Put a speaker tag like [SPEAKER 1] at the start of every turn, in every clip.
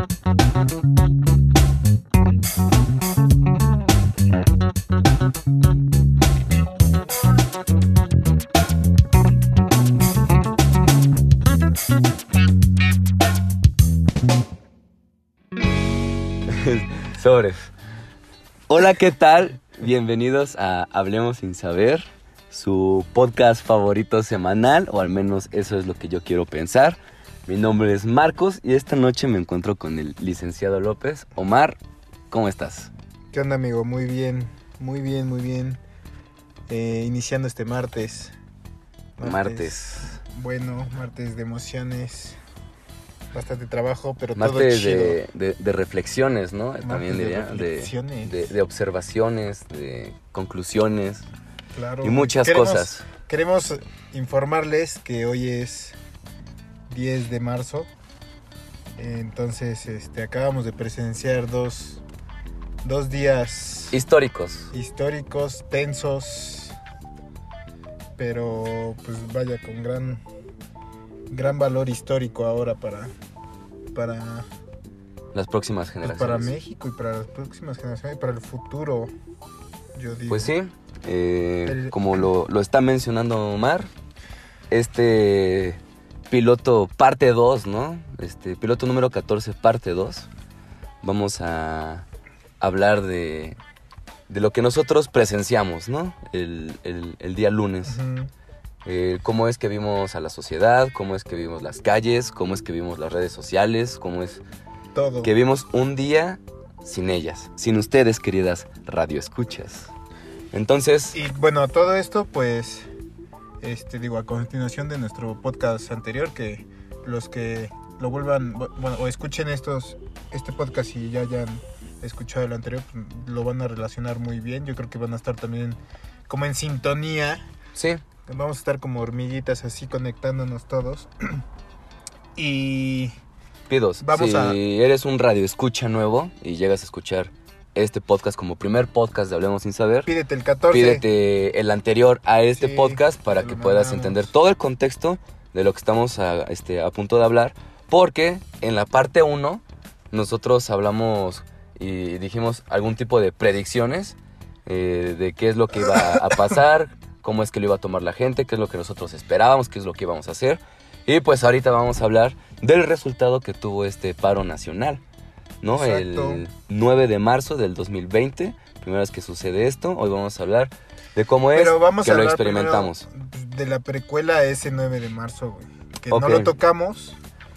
[SPEAKER 1] Sobres. Hola, ¿qué tal? Bienvenidos a Hablemos sin saber, su podcast favorito semanal, o al menos eso es lo que yo quiero pensar. Mi nombre es Marcos y esta noche me encuentro con el licenciado López. Omar, ¿cómo estás?
[SPEAKER 2] ¿Qué onda, amigo? Muy bien, muy bien, muy bien. Eh, iniciando este martes.
[SPEAKER 1] Martes.
[SPEAKER 2] Bueno, martes de emociones. Bastante trabajo, pero todo
[SPEAKER 1] Martes
[SPEAKER 2] chido.
[SPEAKER 1] de, de- de reflexiones, ¿no?
[SPEAKER 2] Martes
[SPEAKER 1] También
[SPEAKER 2] de
[SPEAKER 1] diría. De,
[SPEAKER 2] reflexiones.
[SPEAKER 1] de- de observaciones, de conclusiones
[SPEAKER 2] Claro.
[SPEAKER 1] y muchas
[SPEAKER 2] Queremos-
[SPEAKER 1] cosas.
[SPEAKER 2] Queremos informarles que hoy es 10 de marzo. Entonces, este, acabamos de presenciar dos, dos días
[SPEAKER 1] Históricos.
[SPEAKER 2] históricos, tensos, pero pues vaya con gran gran valor histórico ahora para para,
[SPEAKER 1] Las próximas
[SPEAKER 2] pues,
[SPEAKER 1] generaciones.
[SPEAKER 2] para México y para las próximas generaciones y para el futuro. Yo digo.
[SPEAKER 1] Pues sí, eh,
[SPEAKER 2] El-
[SPEAKER 1] como lo, lo está mencionando Omar, este piloto parte 2, ¿no? Este piloto número 14, parte 2. Vamos a hablar de, de lo que nosotros presenciamos, ¿no? El, el- el día lunes. Eh, cómo es que vimos a la sociedad, cómo es que vimos las calles, cómo es que vimos las redes sociales, cómo es
[SPEAKER 2] todo.
[SPEAKER 1] que vimos un día sin ellas, sin ustedes, queridas radioescuchas. Entonces,
[SPEAKER 2] Y bueno, todo esto pues este digo a continuación de nuestro podcast anterior que los que lo vuelvan bueno o escuchen estos este podcast y ya hayan escuchado el anterior pues, lo van a relacionar muy bien. Yo creo que van a estar también como en sintonía.
[SPEAKER 1] sí,
[SPEAKER 2] Vamos a estar como hormiguitas así conectándonos todos. y
[SPEAKER 1] pidos,
[SPEAKER 2] Vamos
[SPEAKER 1] si
[SPEAKER 2] a-
[SPEAKER 1] eres un radioescucha nuevo y llegas a escuchar este podcast como primer podcast de Hablemos Sin Saber,
[SPEAKER 2] pídete el 14.
[SPEAKER 1] pídete el anterior a este
[SPEAKER 2] Sí,
[SPEAKER 1] podcast para que puedas
[SPEAKER 2] mandamos.
[SPEAKER 1] entender todo el contexto de lo que estamos a, este, a punto de hablar, porque en la parte 1 nosotros hablamos y dijimos algún tipo de predicciones eh, de qué es lo que iba a pasar, cómo es que lo iba a tomar la gente, qué es lo que nosotros esperábamos, qué es lo que íbamos a hacer. Y pues ahorita vamos a hablar del resultado que tuvo este paro nacional, ¿no?
[SPEAKER 2] Exacto.
[SPEAKER 1] El 9 de marzo del 2020, primera vez que sucede esto, hoy vamos a hablar de cómo es
[SPEAKER 2] Pero vamos
[SPEAKER 1] que
[SPEAKER 2] a
[SPEAKER 1] lo experimentamos.
[SPEAKER 2] de la precuela a ese 9 de marzo, güey. Que no lo tocamos.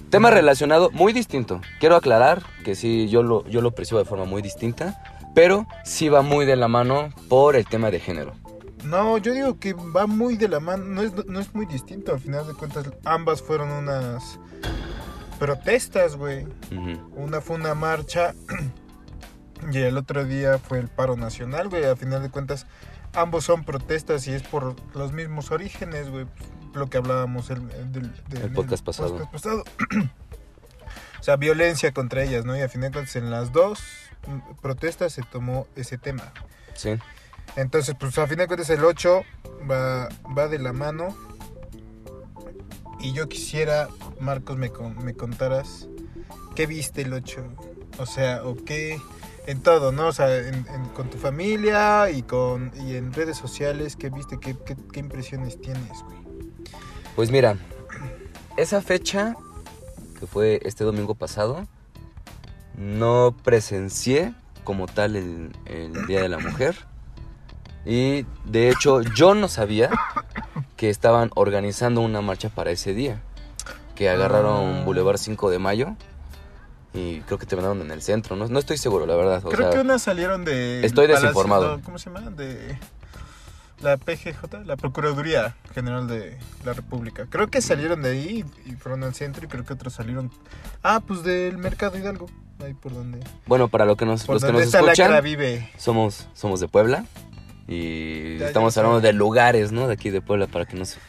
[SPEAKER 1] Tema relacionado muy distinto. Quiero aclarar que sí, yo lo, yo lo percibo de forma muy distinta, pero sí va muy de la mano por el tema de género.
[SPEAKER 2] No, yo digo que va muy de la mano, no es, no es muy distinto, al final de cuentas ambas fueron unas protestas, güey. Una fue una marcha y el otro día fue el paro nacional, güey. Al final de cuentas ambos son protestas y es por los mismos orígenes, güey. Lo que hablábamos el, del, del-
[SPEAKER 1] El podcast pasado.
[SPEAKER 2] podcast pasado. o sea, violencia contra ellas, ¿no? Y al final de cuentas en las dos protestas se tomó ese tema.
[SPEAKER 1] Sí.
[SPEAKER 2] Entonces, pues a fin de cuentas el 8 va, va de la mano. Y yo quisiera, Marcos, me, me contaras qué viste el 8. O sea, o qué... En todo, ¿no? O sea, con tu familia y, con, y en redes sociales, ¿qué viste? ¿Qué, impresiones tienes, güey?
[SPEAKER 1] Pues mira, esa fecha, que fue este domingo pasado, no presencié como tal el Día de la Mujer. Y de hecho yo no sabía que estaban organizando una marcha para ese día. Que agarraron
[SPEAKER 2] Ah.
[SPEAKER 1] Boulevard 5 de Mayo. Y creo que terminaron en el centro. No, no estoy seguro, la verdad. o
[SPEAKER 2] Creo
[SPEAKER 1] sea,
[SPEAKER 2] que unas salieron de...
[SPEAKER 1] estoy
[SPEAKER 2] Palacio-
[SPEAKER 1] desinformado.
[SPEAKER 2] ¿Cómo se llama? De la PGJ, la Procuraduría General de la República. Creo que salieron de ahí y fueron al centro y creo que otros salieron... Ah, pues del Mercado Hidalgo, ahí por donde...
[SPEAKER 1] Bueno, para lo que nos,
[SPEAKER 2] Por
[SPEAKER 1] los que nos escuchan,
[SPEAKER 2] vive.
[SPEAKER 1] somos, somos de Puebla. Y
[SPEAKER 2] Ya,
[SPEAKER 1] estamos hablando de lugares, ¿no? De aquí de Puebla, para que no, se-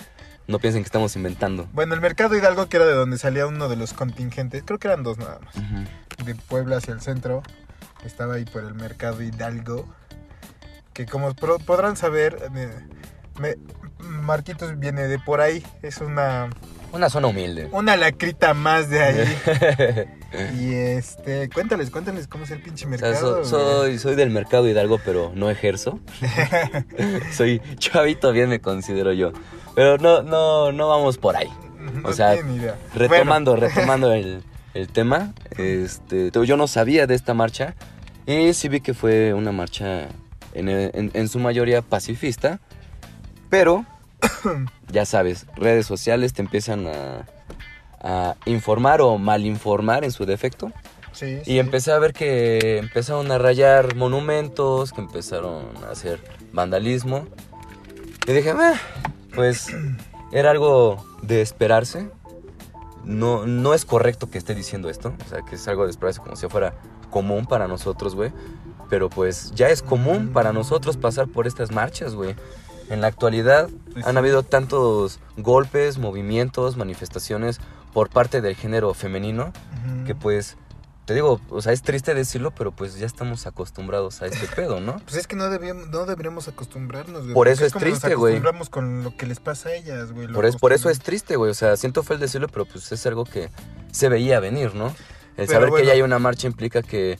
[SPEAKER 1] no piensen que estamos inventando.
[SPEAKER 2] Bueno, el Mercado Hidalgo que era de donde salía uno de los contingentes, creo que eran dos nada más, de Puebla hacia el centro. Estaba ahí por el Mercado Hidalgo. Que como podrán saber, eh, Me- Marquitos viene de por ahí. Es una,
[SPEAKER 1] Una zona humilde.
[SPEAKER 2] una lacrita más de ahí. y este, cuéntales, cuéntales cómo es el pinche
[SPEAKER 1] O sea,
[SPEAKER 2] mercado.
[SPEAKER 1] so-
[SPEAKER 2] güey.
[SPEAKER 1] soy, soy del mercado Hidalgo, pero no ejerzo. soy chavito, bien me considero yo. Pero no, no, no vamos por ahí.
[SPEAKER 2] No
[SPEAKER 1] o sea,
[SPEAKER 2] idea.
[SPEAKER 1] Retomando, retomando el, el tema, este, te- yo no sabía de esta marcha y sí vi que fue una marcha en, en- en su mayoría pacifista, pero ya sabes, redes sociales te empiezan a, a informar o malinformar en su defecto
[SPEAKER 2] Sí,
[SPEAKER 1] y
[SPEAKER 2] sí.
[SPEAKER 1] empecé a ver que empezaron a rayar monumentos, que empezaron a hacer vandalismo. Y dije, "Ah, pues era algo de esperarse. No, no es correcto que esté diciendo esto. O sea, que es algo de esperarse como si fuera común para nosotros, güey. Pero pues ya es común para nosotros pasar por estas marchas, güey. En la actualidad han habido tantos golpes, movimientos, manifestaciones por parte del género femenino que pues te digo, o sea, es triste decirlo, pero pues ya estamos acostumbrados a este pedo, ¿no?
[SPEAKER 2] Pues es que no, debíamos, no deberíamos acostumbrarnos, güey.
[SPEAKER 1] Por eso es triste,
[SPEAKER 2] nos
[SPEAKER 1] güey.
[SPEAKER 2] acostumbramos con lo que les pasa a ellas, güey.
[SPEAKER 1] Por, es, por eso es triste, güey. O sea, siento feo el decirlo, pero pues es algo que se veía venir, ¿no? El
[SPEAKER 2] Pero
[SPEAKER 1] saber
[SPEAKER 2] bueno.
[SPEAKER 1] que ya hay una marcha implica que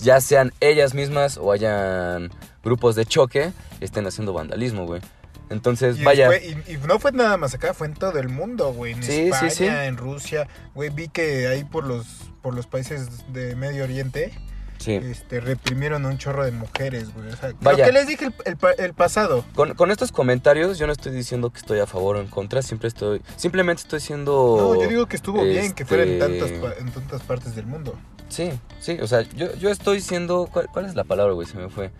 [SPEAKER 1] ya sean ellas mismas o hayan grupos de choque, estén haciendo vandalismo, güey. Entonces,
[SPEAKER 2] Y,
[SPEAKER 1] vaya.
[SPEAKER 2] y, y no fue nada más acá, fue en todo el mundo, güey. En
[SPEAKER 1] Sí, sí,
[SPEAKER 2] España,
[SPEAKER 1] sí.
[SPEAKER 2] en Rusia. Güey, vi que ahí por los, por los países de Medio Oriente
[SPEAKER 1] Sí.
[SPEAKER 2] este, reprimieron a un chorro de mujeres, güey. O sea,
[SPEAKER 1] Vaya.
[SPEAKER 2] lo que les dije el, el pa- el pasado.
[SPEAKER 1] Con, con estos comentarios, yo no estoy diciendo que estoy a favor o en contra, siempre estoy. Simplemente estoy siendo.
[SPEAKER 2] No, yo digo que estuvo bien que fuera en
[SPEAKER 1] este,
[SPEAKER 2] tantas, en tantas partes del mundo.
[SPEAKER 1] Sí, sí, o sea, yo, yo estoy siendo. ¿cuál, cuál es la palabra, güey? Se me fue.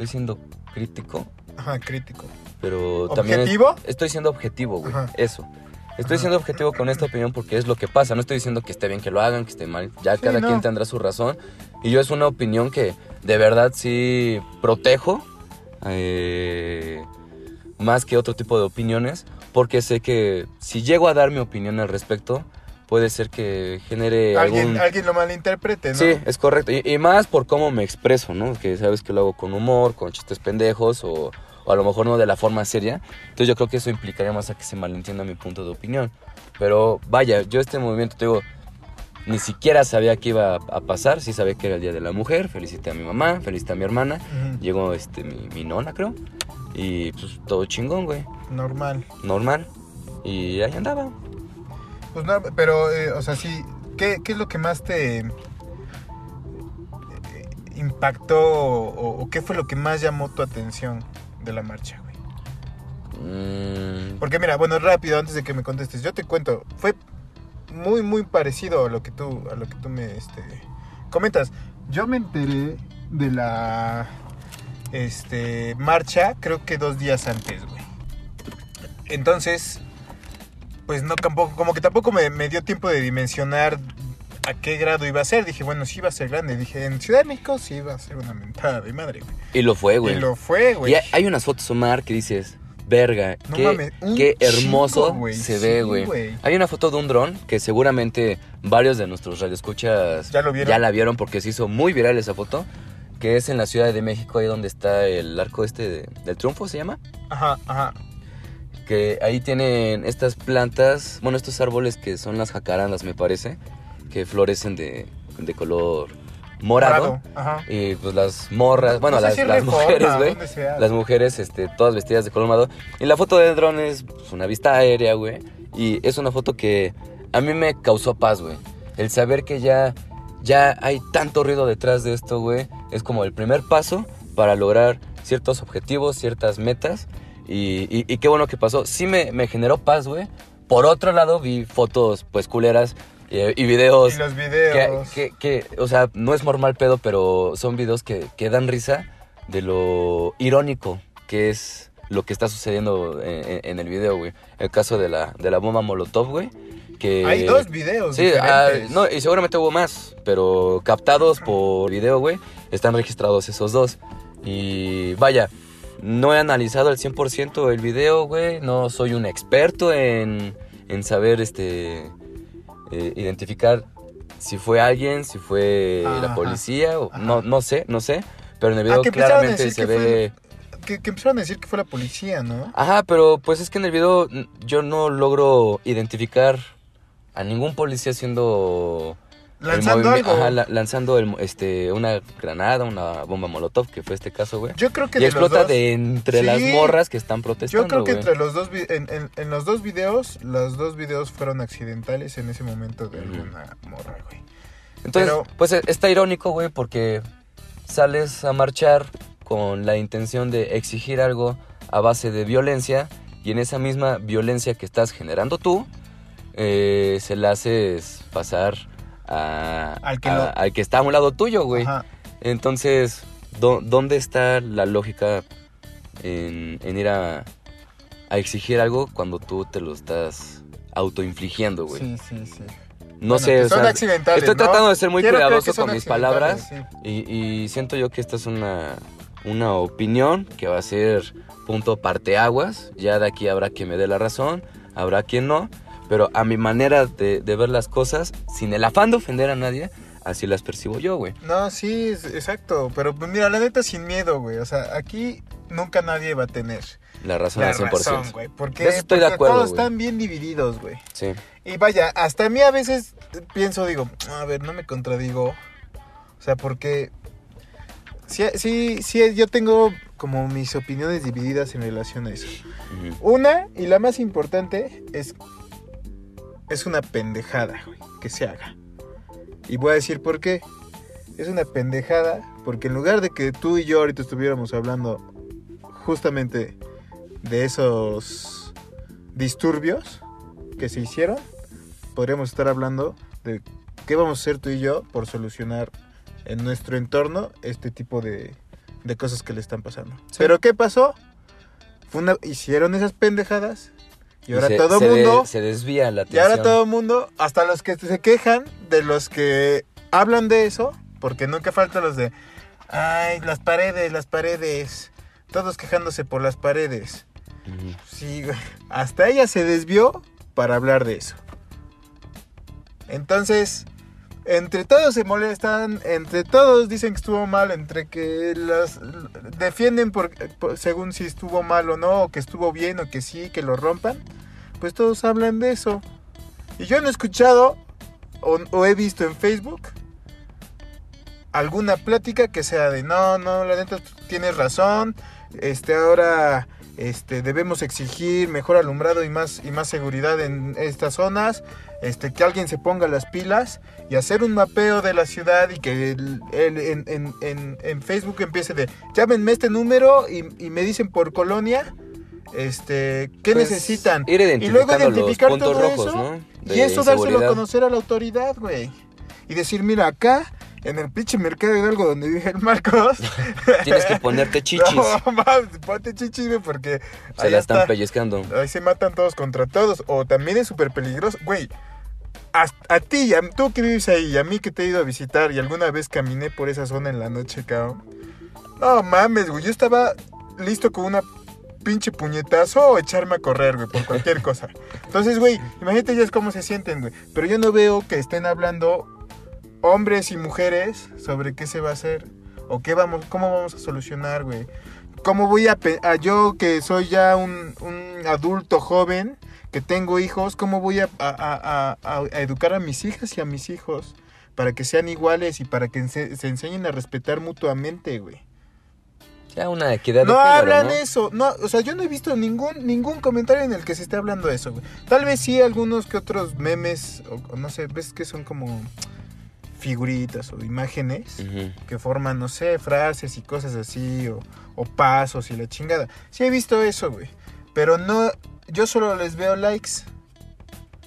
[SPEAKER 1] Estoy siendo crítico,
[SPEAKER 2] Ajá, crítico.
[SPEAKER 1] pero también. es-
[SPEAKER 2] ¿Objetivo?
[SPEAKER 1] estoy siendo objetivo, güey.
[SPEAKER 2] Ajá.
[SPEAKER 1] Eso. Estoy
[SPEAKER 2] Ajá.
[SPEAKER 1] siendo objetivo con esta opinión porque es lo que pasa. No estoy diciendo que esté bien que lo hagan, que esté mal. Ya
[SPEAKER 2] Sí,
[SPEAKER 1] cada
[SPEAKER 2] no.
[SPEAKER 1] quien tendrá su razón. Y yo es una opinión que de verdad sí protejo. eh, más que otro tipo de opiniones. Porque sé que si llego a dar mi opinión al respecto, puede ser que genere
[SPEAKER 2] alguien,
[SPEAKER 1] algún...
[SPEAKER 2] alguien lo malinterprete, ¿no?
[SPEAKER 1] Sí, es correcto. Y, y más por cómo me expreso, ¿no? Que sabes que lo hago con humor, con chistes pendejos o, o a lo mejor no de la forma seria. Entonces yo creo que eso implicaría más a que se malentienda mi punto de opinión. Pero vaya, yo este movimiento, te digo, ni siquiera sabía que iba a pasar. Sí sabía que era el Día de la Mujer. Felicité a mi mamá, felicité a mi hermana.
[SPEAKER 2] Ujú,
[SPEAKER 1] Llegó este, mi, mi nona, creo. Y pues todo chingón, güey.
[SPEAKER 2] Normal.
[SPEAKER 1] Normal. Y ahí andaba.
[SPEAKER 2] Pues no, pero, eh, o sea, sí, ¿qué, qué es lo que más te eh, impactó o, o qué fue lo que más llamó tu atención de la marcha, güey?
[SPEAKER 1] Mm,
[SPEAKER 2] Porque mira, bueno, rápido, antes de que me contestes, yo te cuento, fue muy, muy parecido a lo que tú, a lo que tú me este, comentas. Yo me enteré de la este, marcha, creo que dos días antes, güey. Entonces, pues no, tampoco, como que tampoco me, me dio tiempo de dimensionar a qué grado iba a ser. Dije, bueno, sí iba a ser grande. Dije, en Ciudad de México sí iba a ser una mentada de madre, güey.
[SPEAKER 1] y lo fue, güey.
[SPEAKER 2] Y lo fue, güey.
[SPEAKER 1] Y hay- unas fotos, Omar, que dices, verga,
[SPEAKER 2] No
[SPEAKER 1] qué,
[SPEAKER 2] mames,
[SPEAKER 1] qué hermoso se
[SPEAKER 2] sí,
[SPEAKER 1] ve, güey. Hay una foto de un dron que seguramente varios de nuestros radioescuchas
[SPEAKER 2] ¿Ya lo vieron?
[SPEAKER 1] la vieron porque se hizo muy viral esa foto, que es en la Ciudad de México, ahí donde está el arco este de- del triunfo, se llama.
[SPEAKER 2] Ajá, ajá.
[SPEAKER 1] Que ahí tienen estas plantas, bueno, estos árboles que son las jacarandas, me parece, que florecen de, de color morado. Y pues las morras, bueno,
[SPEAKER 2] No
[SPEAKER 1] las,
[SPEAKER 2] si
[SPEAKER 1] las
[SPEAKER 2] Reforma,
[SPEAKER 1] mujeres, güey. Las mujeres, este, todas vestidas de color morado. Y la foto del dron es pues, una vista aérea, güey. Y es una foto que a mí me causó paz, güey. El saber que ya, ya hay tanto ruido detrás de esto, güey. Es como el primer paso para lograr ciertos objetivos, ciertas metas. Y, y- y qué bueno que pasó. Sí me, me generó paz, güey. Por otro lado, vi fotos, pues, culeras eh, y videos
[SPEAKER 2] Y los videos.
[SPEAKER 1] que, que, o sea, no es normal pedo, pero son videos que, que dan risa de lo irónico que es lo que está sucediendo en, el video, güey. El caso de la, de la bomba Molotov, güey. Que,
[SPEAKER 2] Hay dos videos
[SPEAKER 1] Sí, ah, no, y seguramente hubo más, pero captados por video, güey, están registrados esos dos. Y vaya, no he analizado al 100% el video, güey, no soy un experto en, en saber, este, eh, identificar si fue alguien, si fue la policía, o, no, no sé, no sé, pero en el video
[SPEAKER 2] Ah,
[SPEAKER 1] claramente se
[SPEAKER 2] fue-
[SPEAKER 1] ve...
[SPEAKER 2] que, que empezaron a decir que fue la policía, ¿no?
[SPEAKER 1] Ajá, pero pues es que en el video yo no logro identificar a ningún policía haciendo...
[SPEAKER 2] Lanzando algo.
[SPEAKER 1] Ajá, la- lanzando el, este, una granada, una bomba molotov, que fue este caso, güey.
[SPEAKER 2] Yo creo que
[SPEAKER 1] Y
[SPEAKER 2] de los
[SPEAKER 1] explota
[SPEAKER 2] dos-
[SPEAKER 1] de entre las morras que están protestando,
[SPEAKER 2] Yo creo que
[SPEAKER 1] güey.
[SPEAKER 2] entre los dos en, en- en los dos videos, los dos videos fueron accidentales en ese momento de alguna morra, güey.
[SPEAKER 1] Entonces,
[SPEAKER 2] Pero-
[SPEAKER 1] pues eh, está irónico, güey, porque sales a marchar con la intención de exigir algo a base de violencia y en esa misma violencia que estás generando tú, eh, se la haces pasar a-
[SPEAKER 2] Al que
[SPEAKER 1] a-
[SPEAKER 2] lo-
[SPEAKER 1] al que está a un lado tuyo, güey.
[SPEAKER 2] Ajá.
[SPEAKER 1] Entonces, ¿dó- ¿dónde está la lógica en, en ir a, a exigir algo cuando tú te lo estás autoinfligiendo, güey?
[SPEAKER 2] Sí, sí, sí.
[SPEAKER 1] No
[SPEAKER 2] Bueno,
[SPEAKER 1] sé, o
[SPEAKER 2] son
[SPEAKER 1] sea,
[SPEAKER 2] accidentales,
[SPEAKER 1] estoy
[SPEAKER 2] ¿no?
[SPEAKER 1] tratando de ser muy
[SPEAKER 2] Quiero
[SPEAKER 1] cuidadoso con mis palabras
[SPEAKER 2] sí.
[SPEAKER 1] y, y siento yo que esta es una, una opinión que va a ser punto parteaguas. Ya de aquí habrá quien me dé la razón, habrá quien no. Pero a mi manera de, de ver las cosas, sin el afán de ofender a nadie, así las percibo yo, güey.
[SPEAKER 2] No, sí, es- exacto. Pero pues mira, la neta sin miedo, güey. O sea, aquí nunca nadie va a tener
[SPEAKER 1] La razón
[SPEAKER 2] la
[SPEAKER 1] al 100%.
[SPEAKER 2] razón, güey. Porque,
[SPEAKER 1] De eso estoy de
[SPEAKER 2] porque
[SPEAKER 1] acuerdo,
[SPEAKER 2] todos
[SPEAKER 1] güey.
[SPEAKER 2] están bien divididos, güey.
[SPEAKER 1] Sí.
[SPEAKER 2] Y vaya, hasta a mí a veces pienso, digo, a ver, no me contradigo. O sea, porque sí, sí, sí, yo tengo como mis opiniones divididas en relación a eso. Una, y la más importante, es, es una pendejada, güey, que se haga. Y voy a decir por qué. Es una pendejada porque en lugar de que tú y yo ahorita estuviéramos hablando justamente de esos disturbios que se hicieron, podríamos estar hablando de qué vamos a hacer tú y yo por solucionar en nuestro entorno este tipo de, de cosas que le están pasando. Pero ¿qué pasó? Fue una- hicieron esas pendejadas y ahora
[SPEAKER 1] se-
[SPEAKER 2] todo
[SPEAKER 1] de-
[SPEAKER 2] mundo...
[SPEAKER 1] se desvía la
[SPEAKER 2] Y ahora
[SPEAKER 1] atención.
[SPEAKER 2] todo el mundo, hasta los que se quejan de los que hablan de eso, porque nunca faltan los de, ay, las paredes, las paredes, todos quejándose por las paredes. Sí, hasta ella se desvió para hablar de eso. Entonces, entre todos se molestan, entre todos dicen que estuvo mal, entre que las defienden por, según si estuvo mal o no, o que estuvo bien o que sí, que lo rompan, pues todos hablan de eso. Y yo no he escuchado o, o he visto en Facebook alguna plática que sea de no, no, la neta tienes razón, este ahora este debemos exigir mejor alumbrado y más y más seguridad en estas zonas, este que alguien se ponga las pilas y hacer un mapeo de la ciudad y que el- el- en, en- en- en Facebook empiece de llámenme este número y, y me dicen por colonia este qué
[SPEAKER 1] Pues,
[SPEAKER 2] necesitan
[SPEAKER 1] Ir
[SPEAKER 2] y luego identificar
[SPEAKER 1] los
[SPEAKER 2] todo
[SPEAKER 1] rojos,
[SPEAKER 2] eso
[SPEAKER 1] ¿no?
[SPEAKER 2] y eso dárselo a conocer a la autoridad, güey. Y decir, mira, acá, en el pinche mercado de algo donde vive el Marcos.
[SPEAKER 1] Tienes que ponerte chichis.
[SPEAKER 2] No, mames, ponte chichis, güey, porque
[SPEAKER 1] Se la están
[SPEAKER 2] está.
[SPEAKER 1] pellizcando.
[SPEAKER 2] Ahí se matan todos contra todos. O también es súper peligroso. Güey, a, a ti, y a, tú que vives ahí, y a mí que te he ido a visitar y alguna vez caminé por esa zona en la noche, cabrón. No mames, güey. Yo estaba listo con una pinche puñetazo o echarme a correr, güey, por cualquier cosa. Entonces, güey, imagínate ya es cómo se sienten, güey. Pero yo no veo que estén hablando hombres y mujeres sobre qué se va a hacer o qué vamos, cómo vamos a solucionar, güey. ¿Cómo voy a, a yo que soy ya un, un adulto joven, que tengo hijos, cómo voy a, a- a- a- a educar a mis hijas y a mis hijos para que sean iguales y para que se enseñen a respetar mutuamente, güey?
[SPEAKER 1] Ya una equidad
[SPEAKER 2] No
[SPEAKER 1] de género,
[SPEAKER 2] hablan
[SPEAKER 1] ¿no?
[SPEAKER 2] eso, no, o sea, yo no he visto ningún ningún comentario en el que se esté hablando de eso, güey. Tal vez sí algunos que otros memes, o, no sé, ves que son como figuritas o imágenes que forman, no sé, frases y cosas así, o, o pasos y la chingada. Sí he visto eso, güey. Pero no, yo solo les veo likes.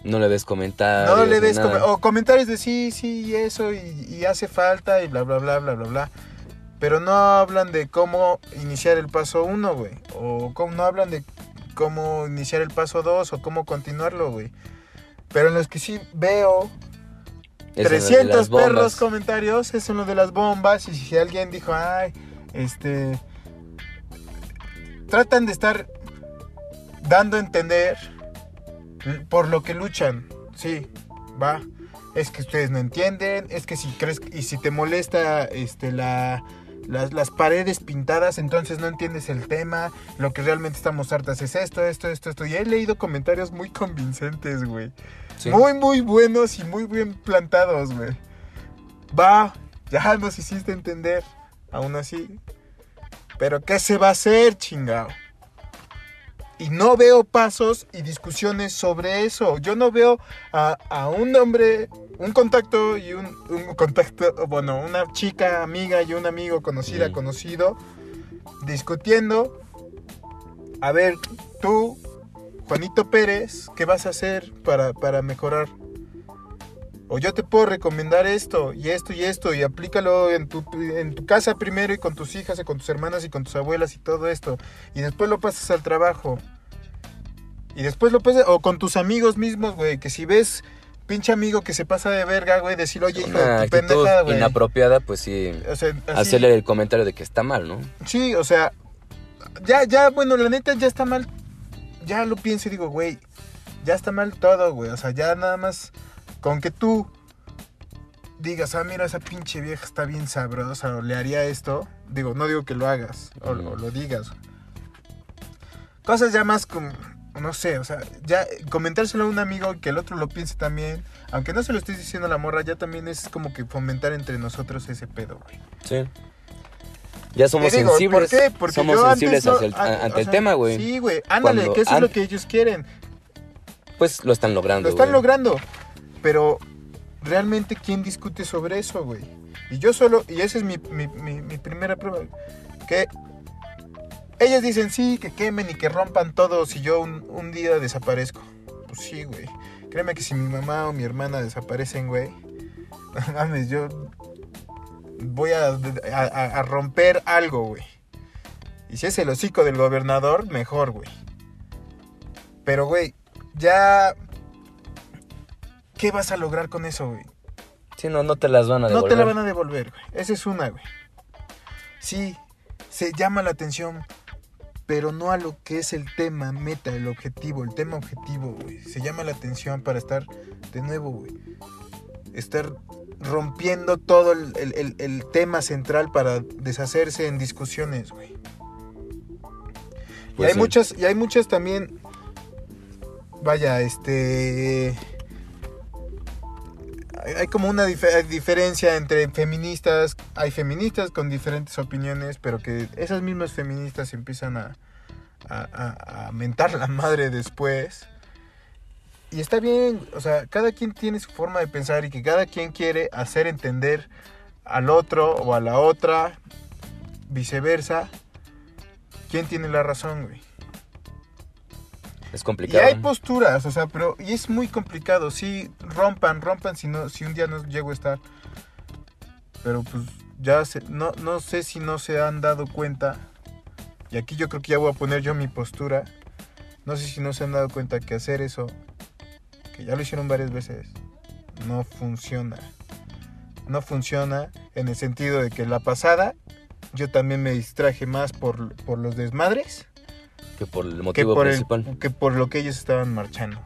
[SPEAKER 1] No le ves comentarios.
[SPEAKER 2] No le ves come- o comentarios de sí, sí, y eso, y, y hace falta, y bla, bla, bla, bla, bla, bla. Pero no hablan de cómo iniciar el paso uno, güey. O cómo, no hablan de cómo iniciar el paso dos, o cómo continuarlo, güey. Pero en los que sí veo
[SPEAKER 1] de
[SPEAKER 2] 300
[SPEAKER 1] las bombas.
[SPEAKER 2] perros comentarios, es uno de las bombas. Y si alguien dijo, ay, este. Tratan de estar dando a entender por lo que luchan. Sí, va. Es que ustedes no entienden. Es que si crees y si te molesta este la las, las paredes pintadas, entonces no entiendes el tema, lo que realmente estamos hartas es esto, esto, esto, esto. Y he leído comentarios muy convincentes, güey.
[SPEAKER 1] Sí.
[SPEAKER 2] Muy, muy buenos y muy bien plantados, güey. Va, ya nos hiciste entender, aún así. Pero ¿qué se va a hacer, chingao? Y no veo pasos y discusiones sobre eso. Yo no veo a, a un hombre, un contacto y un, un contacto, bueno, una chica, amiga y un amigo conocida, conocido, discutiendo. A ver, tú, Juanito Pérez, ¿qué vas a hacer para, para mejorar? O yo te puedo recomendar esto y esto y esto y aplícalo en tu, en tu casa primero y con tus hijas y con tus hermanas y con tus abuelas y todo esto. Y después lo pasas al trabajo. Y después lo pasas, o con tus amigos mismos, güey, que si ves pinche amigo que se pasa de verga, güey, decir, oye, hijo tu
[SPEAKER 1] actitud
[SPEAKER 2] pendeja, güey.
[SPEAKER 1] inapropiada, pues sí.
[SPEAKER 2] O sea, así-
[SPEAKER 1] Hacerle el comentario de que está mal, ¿no?
[SPEAKER 2] Sí, o sea, ya, ya, bueno, la neta ya está mal. Ya lo pienso y digo, güey, ya está mal todo, güey. O sea, ya nada más con que tú digas, ah, mira, esa pinche vieja está bien sabrosa, o le haría esto. Digo, no digo que lo hagas, o, lo digas. Cosas ya más como, no sé, o sea, ya comentárselo a un amigo y que el otro lo piense también. Aunque no se lo estés diciendo a la morra, ya también es como que fomentar entre nosotros ese pedo, güey.
[SPEAKER 1] Sí. Ya somos
[SPEAKER 2] digo,
[SPEAKER 1] sensibles.
[SPEAKER 2] ¿por qué? Porque
[SPEAKER 1] somos sensibles
[SPEAKER 2] no-
[SPEAKER 1] hacia el- ante
[SPEAKER 2] o
[SPEAKER 1] el tema, güey.
[SPEAKER 2] Sí, güey. Ándale,
[SPEAKER 1] Cuando
[SPEAKER 2] que eso es lo que ellos quieren.
[SPEAKER 1] Pues lo están logrando.
[SPEAKER 2] Lo están
[SPEAKER 1] güey.
[SPEAKER 2] logrando. Pero realmente, ¿quién discute sobre eso, güey? Y yo solo, y esa es mi, mi- mi- primera prueba, que ellas dicen sí, que quemen y que rompan todo si yo un, un día desaparezco. Pues sí, güey. Créeme que si mi mamá o mi hermana desaparecen, güey, no mames, yo voy a- a- a romper algo, güey. Y si es el hocico del gobernador, mejor, güey. Pero, güey, ya... ¿Qué vas a lograr con eso, güey?
[SPEAKER 1] Sí, no, no te las van a
[SPEAKER 2] No
[SPEAKER 1] devolver.
[SPEAKER 2] te la van a devolver, güey. Esa es una, güey. Sí, se llama la atención, pero no a lo que es el tema meta, el objetivo, el tema objetivo, güey. Se llama la atención para estar, de nuevo, güey, estar rompiendo todo el, el- el- el tema central para deshacerse en discusiones, güey. y
[SPEAKER 1] Pues
[SPEAKER 2] hay
[SPEAKER 1] sí.
[SPEAKER 2] muchas, y hay muchas también, vaya, este... Hay como una dif- diferencia entre feministas, hay feministas con diferentes opiniones, pero que esas mismas feministas empiezan a, a, a- a mentar la madre después. Y está bien, o sea, cada quien tiene su forma de pensar y que cada quien quiere hacer entender al otro o a la otra, viceversa, quién tiene la razón, güey.
[SPEAKER 1] Es
[SPEAKER 2] Y
[SPEAKER 1] complicado.
[SPEAKER 2] hay posturas, o sea, pero y es muy complicado. Sí, rompan, rompan si no, si un día no llego a estar. Pero pues ya se, no, no sé si no se han dado cuenta. Y aquí yo creo que ya voy a poner yo mi postura. No sé si no se han dado cuenta que hacer eso, que ya lo hicieron varias veces, no funciona. No funciona en el sentido de que la pasada yo también me distraje más por, por los desmadres
[SPEAKER 1] que por el
[SPEAKER 2] que
[SPEAKER 1] motivo
[SPEAKER 2] por,
[SPEAKER 1] principal.
[SPEAKER 2] el, que por lo que ellos estaban marchando.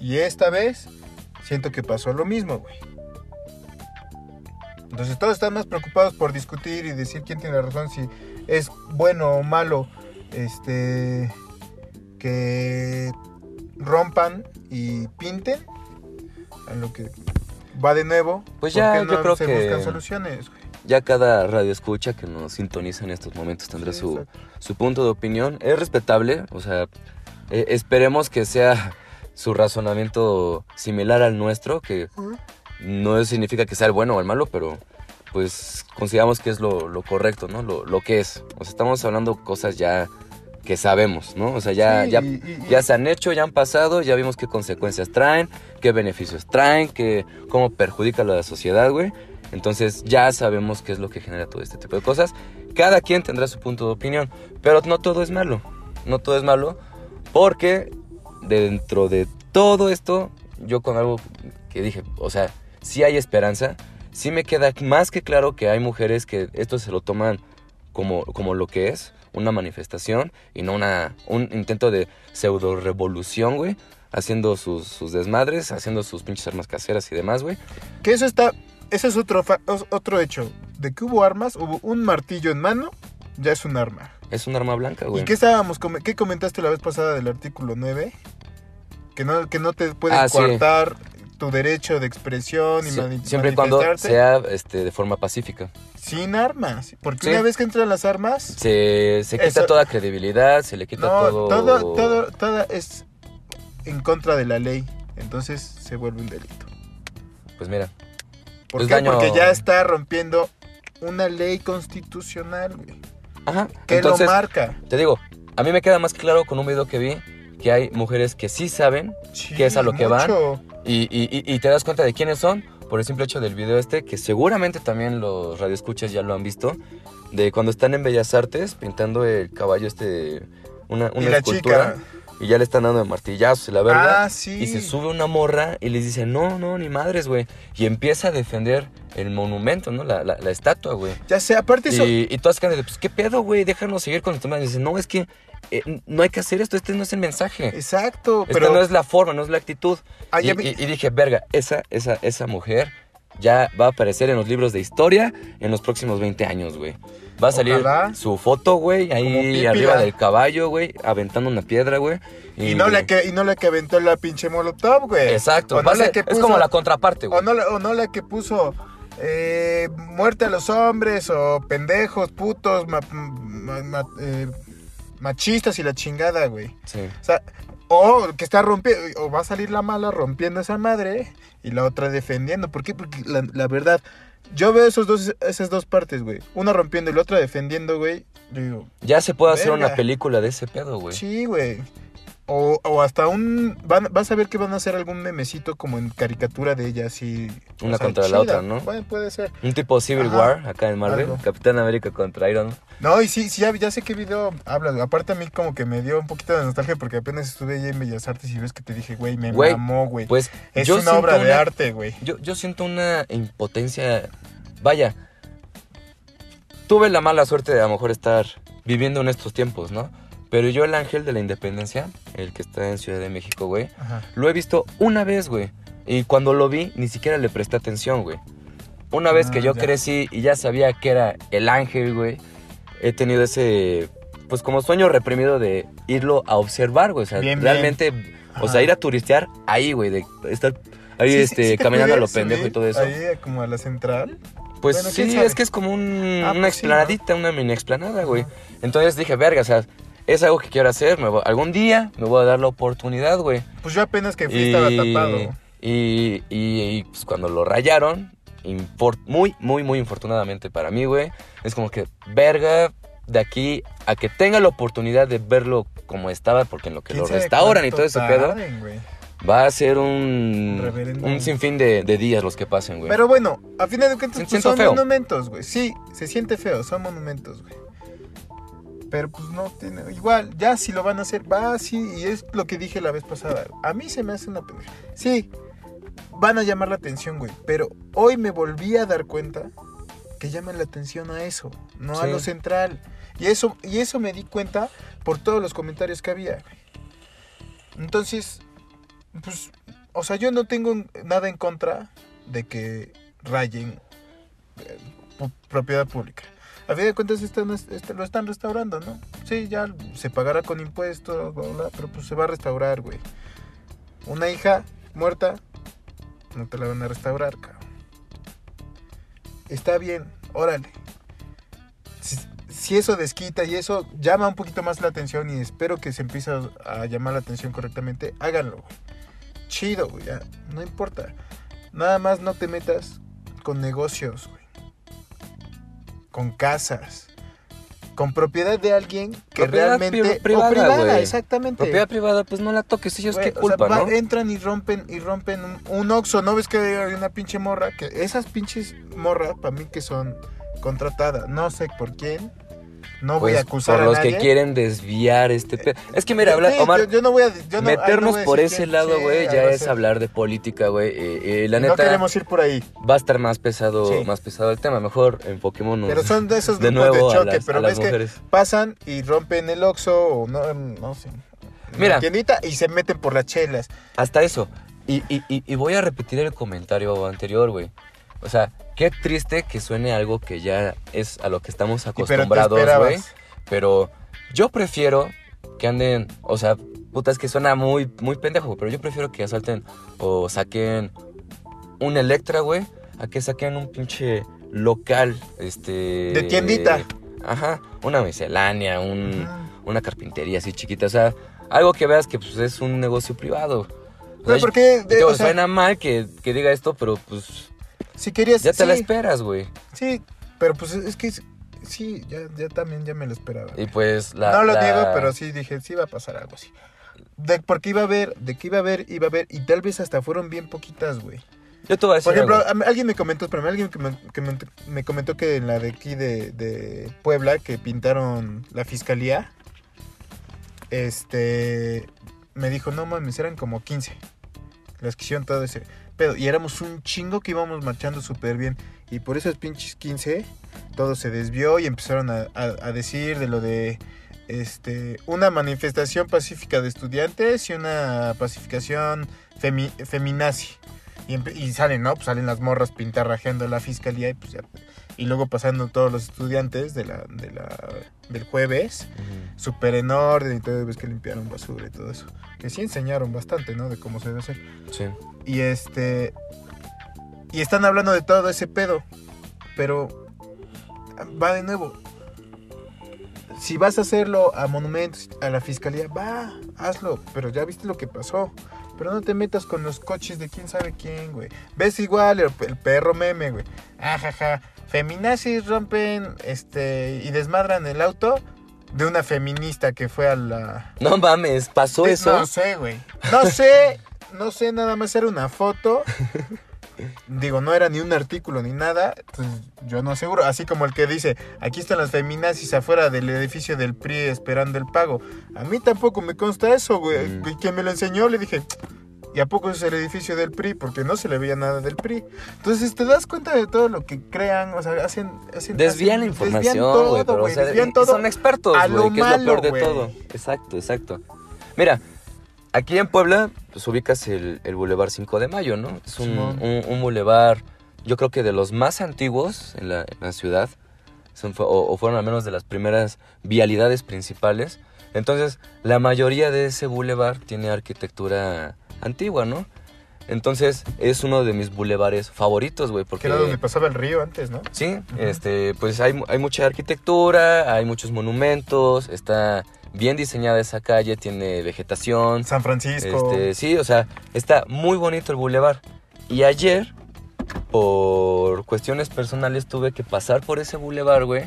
[SPEAKER 2] Y esta vez siento que pasó lo mismo, güey. Entonces todos están más preocupados por discutir y decir quién tiene la razón, si es bueno o malo, este, que rompan y pinten, a lo que va de nuevo.
[SPEAKER 1] Pues
[SPEAKER 2] ¿por
[SPEAKER 1] ya, yo creo
[SPEAKER 2] se
[SPEAKER 1] que-
[SPEAKER 2] buscan soluciones, güey?
[SPEAKER 1] Ya cada radio escucha que nos sintoniza en estos momentos tendrá
[SPEAKER 2] Sí,
[SPEAKER 1] su, su punto de opinión. Es respetable, o sea, eh, esperemos que sea su razonamiento similar al nuestro, que no significa que sea el bueno o el malo, pero pues consideramos que es lo, lo correcto, ¿no? Lo, lo que es. O sea, estamos hablando cosas ya que sabemos, ¿no? O sea, ya,
[SPEAKER 2] Sí,
[SPEAKER 1] ya,
[SPEAKER 2] y- y- y-
[SPEAKER 1] ya se han hecho, ya han pasado, ya vimos qué consecuencias traen, qué beneficios traen, qué, cómo perjudica a la sociedad, güey. Entonces ya sabemos qué es lo que genera todo este tipo de cosas. Cada quien tendrá su punto de opinión, pero no todo es malo. No todo es malo porque dentro de todo esto, yo con algo que dije, o sea, sí hay esperanza, sí me queda más que claro que hay mujeres que esto se lo toman como, como lo que es, una manifestación y no una, un intento de pseudo revolución, güey, haciendo sus, sus desmadres, haciendo sus pinches armas caseras y demás, güey.
[SPEAKER 2] Que eso está, eso es otro, otro hecho. de que hubo armas, hubo un martillo en mano, ya es un arma.
[SPEAKER 1] Es un arma blanca, güey.
[SPEAKER 2] ¿Y qué estábamos com- qué comentaste la vez pasada del artículo 9? Que no, que no te pueden
[SPEAKER 1] Ah, sí.
[SPEAKER 2] coartar tu derecho de expresión y mani-
[SPEAKER 1] siempre y cuando sea este, de forma pacífica.
[SPEAKER 2] sin armas. Porque
[SPEAKER 1] Sí.
[SPEAKER 2] una vez que entran las armas,
[SPEAKER 1] Se, se quita
[SPEAKER 2] Eso-
[SPEAKER 1] toda credibilidad, se le quita
[SPEAKER 2] no,
[SPEAKER 1] todo...
[SPEAKER 2] todo, todo, todo es en contra de la ley. Entonces se vuelve un delito.
[SPEAKER 1] Pues mira,
[SPEAKER 2] ¿Por
[SPEAKER 1] Es
[SPEAKER 2] qué?
[SPEAKER 1] daño-
[SPEAKER 2] Porque ya está rompiendo una ley constitucional, güey.
[SPEAKER 1] ajá.
[SPEAKER 2] Que
[SPEAKER 1] Entonces,
[SPEAKER 2] lo marca.
[SPEAKER 1] te digo, a mí me queda más claro con un video que vi que hay mujeres que sí saben ¿Qué es a lo que van? y, y- y- y te das cuenta de quiénes son por el simple hecho del video este, que seguramente también los radioescuchas ya lo han visto, de cuando están en Bellas Artes pintando el caballo este, una,
[SPEAKER 2] Y
[SPEAKER 1] una
[SPEAKER 2] la
[SPEAKER 1] escultura,
[SPEAKER 2] chica.
[SPEAKER 1] Y ya le están dando de martillazos y la verga.
[SPEAKER 2] Ah, sí.
[SPEAKER 1] Y se sube una morra y les dice, no, no, ni madres, güey. Y empieza a defender el monumento, ¿no? La, la, la estatua, güey.
[SPEAKER 2] Ya sé, aparte eso.
[SPEAKER 1] Y, todas quedan de, pues, ¿qué pedo, güey? Déjanos seguir con el tema. Y dicen, no, es que eh, no hay que hacer esto, este no es el mensaje.
[SPEAKER 2] Exacto,
[SPEAKER 1] Esta
[SPEAKER 2] pero.
[SPEAKER 1] no es la forma, no es la actitud. Y- y dije, verga, esa, esa, esa mujer ya va a aparecer en los libros de historia en los próximos 20 años, güey. Va a salir
[SPEAKER 2] Ojalá.
[SPEAKER 1] su foto, güey, ahí arriba del caballo, güey, aventando una piedra, güey.
[SPEAKER 2] Y no la que, y no la que aventó la pinche molotov, güey.
[SPEAKER 1] Exacto,
[SPEAKER 2] no
[SPEAKER 1] ser-
[SPEAKER 2] que
[SPEAKER 1] es como la contraparte, güey.
[SPEAKER 2] O no, la- o no la que puso eh, muerte a los hombres, o pendejos, putos, ma- ma- ma- eh, machistas y la chingada, güey.
[SPEAKER 1] Sí.
[SPEAKER 2] O sea, o que está rompiendo, o va a salir la mala rompiendo esa madre y la otra defendiendo. ¿Por qué? Porque la, la verdad, yo veo esos dos, esas dos partes, güey. Una rompiendo y la otra defendiendo, güey. Yo digo,
[SPEAKER 1] Ya se puede hacer
[SPEAKER 2] Verga.
[SPEAKER 1] una película de ese pedo, güey.
[SPEAKER 2] sí, güey. O, o hasta un. Van, vas a ver que van a hacer algún memecito como en caricatura de ella, así.
[SPEAKER 1] Una
[SPEAKER 2] sea,
[SPEAKER 1] contra la
[SPEAKER 2] chida.
[SPEAKER 1] otra, ¿no?
[SPEAKER 2] Puede, puede ser.
[SPEAKER 1] Un tipo Civil
[SPEAKER 2] Ajá,
[SPEAKER 1] War acá en Marvel.
[SPEAKER 2] algo.
[SPEAKER 1] Capitán América contra Iron Man.
[SPEAKER 2] No, y sí, sí ya, ya sé qué video hablas. Aparte a mí como que me dio un poquito de nostalgia porque apenas estuve allá en Bellas Artes y ves que te dije, güey, me
[SPEAKER 1] Güey,
[SPEAKER 2] mamó, güey.
[SPEAKER 1] Pues
[SPEAKER 2] es
[SPEAKER 1] yo
[SPEAKER 2] una obra de arte, güey.
[SPEAKER 1] Yo, yo siento una impotencia. Vaya. Tuve la mala suerte de a lo mejor estar viviendo en estos tiempos, ¿no? Pero yo el ángel de la independencia, el que está en Ciudad de México, güey,
[SPEAKER 2] Ajá.
[SPEAKER 1] lo he visto una vez, güey. Y cuando lo vi, ni siquiera le presté atención, güey. Una vez que
[SPEAKER 2] Ah,
[SPEAKER 1] yo
[SPEAKER 2] ya.
[SPEAKER 1] crecí y ya sabía que era el ángel, güey, he tenido ese, pues como sueño reprimido de irlo a observar, güey. O sea,
[SPEAKER 2] Bien, bien.
[SPEAKER 1] realmente, o sea, ir a turistear ahí, güey, de estar ahí,
[SPEAKER 2] Sí,
[SPEAKER 1] este,
[SPEAKER 2] sí
[SPEAKER 1] caminando a lo pendejo y todo eso.
[SPEAKER 2] Ahí eh, como a la central.
[SPEAKER 1] Pues
[SPEAKER 2] Bueno,
[SPEAKER 1] sí, es que es como un-
[SPEAKER 2] Ah,
[SPEAKER 1] una
[SPEAKER 2] pues sí, ¿no?
[SPEAKER 1] explanadita, una mini explanada, güey.
[SPEAKER 2] Ajá.
[SPEAKER 1] Entonces dije, verga, o sea, es algo que quiero hacer, me voy- algún día me voy a dar la oportunidad, güey.
[SPEAKER 2] Pues yo apenas que fui estaba tapado.
[SPEAKER 1] y, y- y, pues cuando lo rayaron, muy, muy, muy infortunadamente para mí, güey, es como que, verga, de aquí a que tenga la oportunidad de verlo como estaba, porque en lo que
[SPEAKER 2] ¿Quién
[SPEAKER 1] lo restauran y todo ese pedo, va a ser un,
[SPEAKER 2] Reverendo.
[SPEAKER 1] un sinfín de, de días los que pasen, güey.
[SPEAKER 2] Pero bueno, a final de cuentas pues, son
[SPEAKER 1] feo.
[SPEAKER 2] monumentos, güey. Sí, se siente feo, son monumentos, güey. Pero pues no tiene. Igual, ya si lo van a hacer, va así. Y es lo que dije la vez pasada. A mí se me hace una pendeja. Sí, van a llamar la atención, güey. Pero hoy me volví a dar cuenta que llaman la atención a eso, no a lo central. Y eso, y eso me di cuenta por todos los comentarios que había, güey. Entonces, pues, o sea, yo no tengo nada en contra de que rayen eh, propiedad pública. A fin de cuentas están, este, lo están restaurando, ¿no? Sí, ya se pagará con impuestos, bla, bla, pero pues se va a restaurar, güey. Una hija muerta, no te la van a restaurar, cabrón. Está bien, órale. Si, eso desquita y eso llama un poquito más la atención y espero que se empiece a, llamar la atención correctamente, háganlo. Chido, güey, ya, no importa. Nada más no te metas con negocios, güey. Con casas. Con propiedad de alguien que
[SPEAKER 1] Propiedad
[SPEAKER 2] realmente...
[SPEAKER 1] pri- privada,
[SPEAKER 2] o privada, exactamente.
[SPEAKER 1] Propiedad privada, pues no la toques, ellos
[SPEAKER 2] Güey,
[SPEAKER 1] qué
[SPEAKER 2] o sea,
[SPEAKER 1] culpa, ¿no?
[SPEAKER 2] Entran y rompen y rompen un, un Oxxo. ¿No ves que hay una pinche morra? Que esas pinches morras, para mí que son contratadas. No sé por quién. No voy
[SPEAKER 1] Pues,
[SPEAKER 2] a acusar
[SPEAKER 1] por
[SPEAKER 2] a
[SPEAKER 1] los
[SPEAKER 2] nadie.
[SPEAKER 1] que quieren desviar este pedo. Es que mira,
[SPEAKER 2] Sí,
[SPEAKER 1] habla- Omar,
[SPEAKER 2] yo, no voy a... yo no- ay, no
[SPEAKER 1] meternos
[SPEAKER 2] voy
[SPEAKER 1] por ese lado, güey, ya es hablar de política, güey. Y, y la
[SPEAKER 2] No
[SPEAKER 1] neta,
[SPEAKER 2] queremos ir por ahí.
[SPEAKER 1] va a estar más pesado,
[SPEAKER 2] Sí.
[SPEAKER 1] más pesado el tema. Mejor enfoquémonos
[SPEAKER 2] Pero son de esos
[SPEAKER 1] de
[SPEAKER 2] grupos
[SPEAKER 1] nuevo
[SPEAKER 2] de choque.
[SPEAKER 1] las,
[SPEAKER 2] pero ves que pasan y rompen el Oxxo o no, no sé.
[SPEAKER 1] Mira.
[SPEAKER 2] Tiendita y se meten por las chelas.
[SPEAKER 1] Hasta eso. Y, y, y, y voy a repetir el comentario anterior, güey. O sea, qué triste que suene algo que ya es a lo que estamos
[SPEAKER 2] pero
[SPEAKER 1] acostumbrados, güey. Pero yo prefiero que anden, o sea, puta, es que suena muy, muy pendejo, pero yo prefiero que asalten o saquen un Electra, güey, a que saquen un pinche local, este...
[SPEAKER 2] De tiendita.
[SPEAKER 1] Ajá, una miscelánea, un, una carpintería así chiquita, o sea, algo que veas que pues, es un negocio privado. O sea,
[SPEAKER 2] ¿por qué? De-
[SPEAKER 1] digo,
[SPEAKER 2] o sea,
[SPEAKER 1] suena mal que, que diga esto, pero pues
[SPEAKER 2] si querías.
[SPEAKER 1] ya te la esperas, güey.
[SPEAKER 2] Sí, pero pues es que sí, ya, ya también ya me lo esperaba.
[SPEAKER 1] Y pues la...
[SPEAKER 2] no lo
[SPEAKER 1] la-
[SPEAKER 2] niego, pero sí dije, sí va a pasar algo así. De, porque iba a haber, de que iba a haber, iba a haber, y tal vez hasta fueron bien poquitas, güey.
[SPEAKER 1] Yo te voy a decir
[SPEAKER 2] Por ejemplo,
[SPEAKER 1] algo.
[SPEAKER 2] alguien me comentó, espérame, alguien que me, que me- me comentó que en la de aquí de, de Puebla, que pintaron la fiscalía, este, me dijo, no mames, eran como 15. Las que hicieron todo ese pedo. Y éramos un chingo que íbamos marchando súper bien. Y por esos pinches 15, todo se desvió y empezaron a, a- decir de lo de este una manifestación pacífica de estudiantes y una pacificación femi- feminazi. Y, y salen, ¿no? Pues salen las morras pintarrajeando la fiscalía y pues ya. Y luego pasando todos los estudiantes de la, de la, del jueves,
[SPEAKER 1] Ujú.
[SPEAKER 2] súper en orden y todo, ves que limpiaron basura y todo eso. Que sí enseñaron bastante, ¿no? De cómo se debe hacer.
[SPEAKER 1] Sí.
[SPEAKER 2] Y este. Y están hablando de todo ese pedo. Pero. Va de nuevo. Si vas a hacerlo a monumentos, a la fiscalía, va, hazlo. Pero ya viste lo que pasó. Pero no te metas con los coches de quién sabe quién, güey. Ves igual el, el perro meme, güey. Ajaja. Feminazis rompen este y desmadran el auto de una feminista que fue a la.
[SPEAKER 1] No mames, pasó eso.
[SPEAKER 2] No sé, güey. No sé, no sé, nada más era una foto. Digo, no era ni un artículo ni nada. Pues yo no aseguro. Así como el que dice, aquí están las feminazis afuera del edificio del PRI esperando el pago. A mí tampoco me consta eso, güey.
[SPEAKER 1] Mm.
[SPEAKER 2] Quien me lo enseñó le dije, ¿y a poco es el edificio del PRI? Porque no se le veía nada del PRI. Entonces te das cuenta de todo lo que crean, o sea, hacen... hacen
[SPEAKER 1] Desvían la
[SPEAKER 2] hacen-
[SPEAKER 1] información, güey. o sea, son expertos, güey, que es lo
[SPEAKER 2] malo,
[SPEAKER 1] peor de todo. Exacto, exacto. Mira, aquí en Puebla, pues ubicas el, el Boulevard 5 de Mayo, ¿no? Es un,
[SPEAKER 2] Simón.
[SPEAKER 1] un, un bulevar, yo creo que de los más antiguos en la, en la ciudad. Son- o, o fueron al menos de las primeras vialidades principales. Entonces, la mayoría de ese bulevar tiene arquitectura antigua, ¿no? Entonces, es uno de mis bulevares favoritos, güey,
[SPEAKER 2] Que
[SPEAKER 1] porque...
[SPEAKER 2] era donde pasaba el río antes, ¿no?
[SPEAKER 1] Sí, este, pues hay, hay mucha arquitectura, hay muchos monumentos, está bien diseñada esa calle, tiene vegetación.
[SPEAKER 2] San Francisco.
[SPEAKER 1] Este, sí, o sea, está muy bonito el bulevar. Y ayer, por cuestiones personales, tuve que pasar por ese bulevar, güey.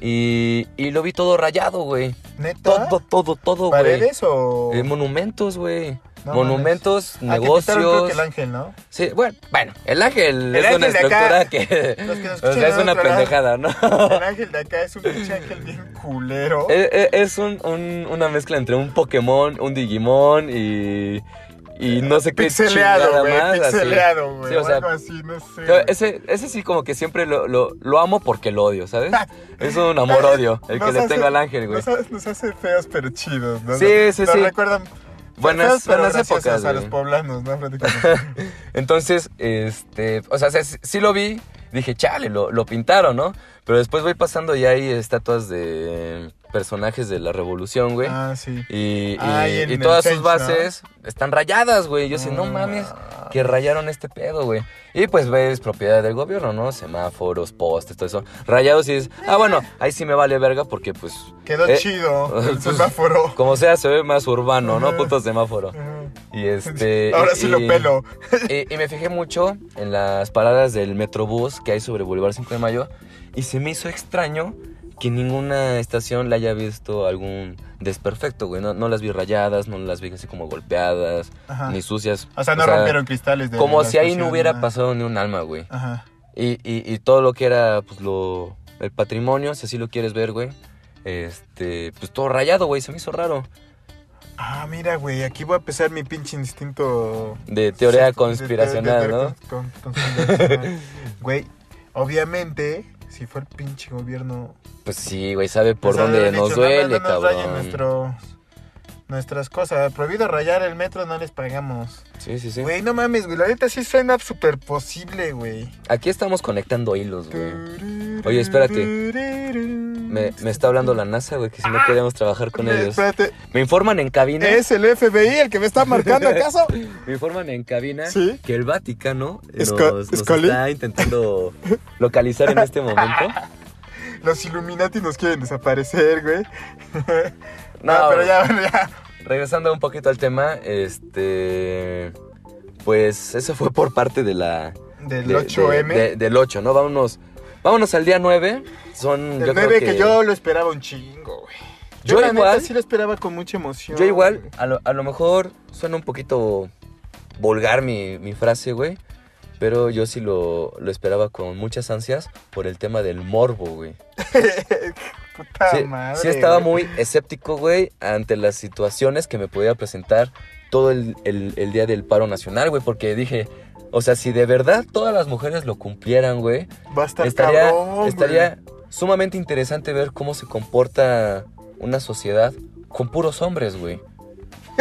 [SPEAKER 1] Y, y lo vi todo rayado, güey.
[SPEAKER 2] ¿Neta?
[SPEAKER 1] Todo, todo, todo, güey.
[SPEAKER 2] ¿Paredes o...?
[SPEAKER 1] Eh, monumentos, güey.
[SPEAKER 2] No
[SPEAKER 1] monumentos,
[SPEAKER 2] Ah, creo
[SPEAKER 1] negocios.
[SPEAKER 2] que el ángel, ¿no?
[SPEAKER 1] Sí, bueno, bueno, el ángel
[SPEAKER 2] El
[SPEAKER 1] es una
[SPEAKER 2] acá.
[SPEAKER 1] estructura que,
[SPEAKER 2] que
[SPEAKER 1] o sea, es una pendejada, ¿no?
[SPEAKER 2] El ángel de acá es un pinche ángel bien culero.
[SPEAKER 1] Eh, eh, es un, un- una mezcla entre un Pokémon, un Digimon y, y no sé qué
[SPEAKER 2] Pixeleado, güey.
[SPEAKER 1] más.
[SPEAKER 2] Pixeleado, güey.
[SPEAKER 1] Sí, o sea,
[SPEAKER 2] algo así, no sé.
[SPEAKER 1] Ese, ese sí como que siempre lo, lo, lo amo porque lo odio, ¿sabes? Es un amor-odio el que le tengo al ángel, güey.
[SPEAKER 2] Nos hace, nos hace feos pero chidos, ¿no?
[SPEAKER 1] Sí, sí,
[SPEAKER 2] nos
[SPEAKER 1] sí.
[SPEAKER 2] recuerdan
[SPEAKER 1] Buenas-
[SPEAKER 2] feos,
[SPEAKER 1] buenas épocas,
[SPEAKER 2] a los poblanos, ¿no?
[SPEAKER 1] Entonces, este, o sea, sí, sí lo vi, dije, chale, lo, lo pintaron, ¿no? Pero después voy pasando y hay estatuas de personajes de la revolución, güey.
[SPEAKER 2] ah, sí.
[SPEAKER 1] Y, y-
[SPEAKER 2] Ah,
[SPEAKER 1] todas sus bases están rayadas, güey. Yo sé, no
[SPEAKER 2] Ah.
[SPEAKER 1] mames, que rayaron este pedo, güey. Y pues ves propiedad del gobierno, ¿no? Semáforos, postes, todo eso. Rayados y dices, ah, bueno, ahí sí me vale verga porque pues...
[SPEAKER 2] Quedó
[SPEAKER 1] eh,
[SPEAKER 2] chido el
[SPEAKER 1] pues,
[SPEAKER 2] semáforo.
[SPEAKER 1] Como sea, se ve más urbano, ¿no? Puto semáforo. Y este...
[SPEAKER 2] Ahora
[SPEAKER 1] y-
[SPEAKER 2] sí lo pelo.
[SPEAKER 1] y, y me fijé mucho en las paradas del Metrobús que hay sobre Boulevard 5 de Mayo y se me hizo extraño que ninguna estación le haya visto algún desperfecto, güey. No, no las vi rayadas, no las vi así como golpeadas,
[SPEAKER 2] Ajá.
[SPEAKER 1] ni sucias.
[SPEAKER 2] O sea, no rompieron cristales de
[SPEAKER 1] Como si ahí no hubiera
[SPEAKER 2] nada.
[SPEAKER 1] pasado ni un alma, güey.
[SPEAKER 2] Ajá.
[SPEAKER 1] Y, y, y todo lo que era, pues, lo... El patrimonio, si así lo quieres ver, güey. Este... Pues todo rayado, güey. Se me hizo raro.
[SPEAKER 2] Ah, mira, güey, aquí voy a empezar mi pinche instinto...
[SPEAKER 1] De teoría conspiracional, ¿no?
[SPEAKER 2] con- con- conspiracional. Güey, obviamente, si fue el pinche gobierno...
[SPEAKER 1] Pues sí, güey. Sabe por
[SPEAKER 2] pues,
[SPEAKER 1] dónde nos
[SPEAKER 2] dicho, "No, no,
[SPEAKER 1] duele, cabrón.
[SPEAKER 2] Nuestras cosas. Prohibido rayar el metro, no les pagamos.
[SPEAKER 1] Sí, sí, sí.
[SPEAKER 2] Güey, no mames, güey. La neta sí suena súper posible, güey.
[SPEAKER 1] Aquí estamos conectando hilos, güey. Oye, espérate. Me, me está hablando la NASA, güey, que si no queremos trabajar con ellos.
[SPEAKER 2] Espérate,
[SPEAKER 1] Me informan en cabina.
[SPEAKER 2] ¿es el FBI el que me está marcando acaso?
[SPEAKER 1] Me informan en cabina
[SPEAKER 2] Sí.
[SPEAKER 1] que el Vaticano nos, está intentando localizar en este momento.
[SPEAKER 2] Los Illuminati nos quieren desaparecer, güey.
[SPEAKER 1] No,
[SPEAKER 2] No, pero ya, bueno, ya.
[SPEAKER 1] Regresando un poquito al tema, este. Pues eso fue por parte de la.
[SPEAKER 2] Del
[SPEAKER 1] de-
[SPEAKER 2] 8M.
[SPEAKER 1] de- de- del 8, ¿no? Vámonos. Vámonos al día 9. Son.
[SPEAKER 2] el
[SPEAKER 1] yo
[SPEAKER 2] 9
[SPEAKER 1] creo
[SPEAKER 2] que... yo lo esperaba un chingo, güey. Yo,
[SPEAKER 1] Yo
[SPEAKER 2] la
[SPEAKER 1] igual.
[SPEAKER 2] neta sí lo esperaba con mucha emoción.
[SPEAKER 1] Yo igual, a lo, a lo mejor suena un poquito vulgar mi, mi frase, güey. Pero yo sí lo, lo esperaba con muchas ansias por el tema del morbo, güey.
[SPEAKER 2] Puta
[SPEAKER 1] Sí,
[SPEAKER 2] madre.
[SPEAKER 1] sí estaba
[SPEAKER 2] güey.
[SPEAKER 1] muy escéptico, güey, ante las situaciones que me podía presentar todo el, el- el día del paro nacional, güey. Porque dije, o sea, si de verdad todas las mujeres lo cumplieran, güey,
[SPEAKER 2] Va a estar
[SPEAKER 1] estaría,
[SPEAKER 2] cabrón, güey.
[SPEAKER 1] estaría sumamente interesante ver cómo se comporta una sociedad con puros hombres, güey.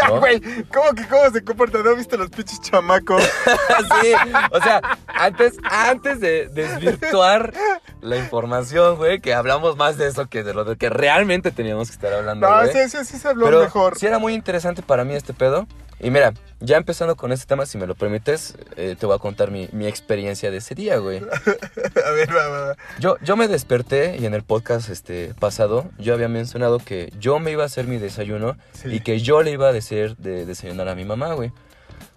[SPEAKER 1] ¿No?
[SPEAKER 2] Güey, ¿cómo que cómo se comporta? ¿No viste los pinches chamacos?
[SPEAKER 1] sí, o sea, antes, antes de desvirtuar la información, güey, que hablamos más de eso que de lo de que realmente teníamos que estar hablando,
[SPEAKER 2] No,
[SPEAKER 1] güey.
[SPEAKER 2] sí, sí, sí se habló
[SPEAKER 1] Pero
[SPEAKER 2] mejor.
[SPEAKER 1] sí era muy interesante para mí este pedo. Y mira, ya empezando con este tema, si me lo permites, eh, te voy a contar mi, mi experiencia de ese día, güey.
[SPEAKER 2] A ver, va, va, va.
[SPEAKER 1] Yo, yo me desperté y en el podcast este, pasado yo había mencionado que yo me iba a hacer mi desayuno
[SPEAKER 2] Sí.
[SPEAKER 1] y que yo le iba a decir de desayunar a mi mamá, güey.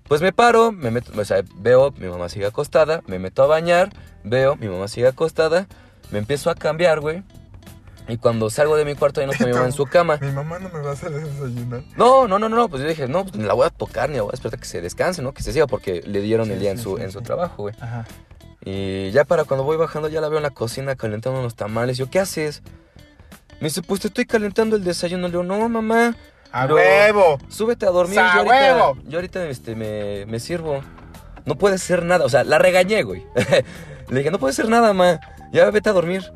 [SPEAKER 1] Pues me paro, me meto, o sea, veo, mi mamá sigue acostada, me meto a bañar, veo, mi mamá sigue acostada, me empiezo a cambiar, güey. Y cuando salgo de mi cuarto, ya no está mi mamá en su cama.
[SPEAKER 2] Mi mamá no me va a hacer desayunar.
[SPEAKER 1] No, no, no, no, pues yo dije, no, pues ni la voy a tocar, ni la voy a esperar que se descanse, ¿no? Que se siga, porque le dieron
[SPEAKER 2] Sí,
[SPEAKER 1] el día en
[SPEAKER 2] sí,
[SPEAKER 1] su,
[SPEAKER 2] sí,
[SPEAKER 1] en su trabajo, güey.
[SPEAKER 2] Ajá.
[SPEAKER 1] Y ya para cuando voy bajando, ya la veo en la cocina calentando unos tamales. Yo, ¿qué haces? Me dice, pues te estoy calentando el desayuno. Le digo, no, mamá,
[SPEAKER 2] ¡A huevo!
[SPEAKER 1] súbete a dormir.
[SPEAKER 2] ¡Sa
[SPEAKER 1] Yo ahorita,
[SPEAKER 2] huevo!
[SPEAKER 1] yo ahorita este, me, me sirvo. No puede ser nada. O sea, la regañé, güey. Le dije, no puede ser nada, ma. Ya vete a dormir.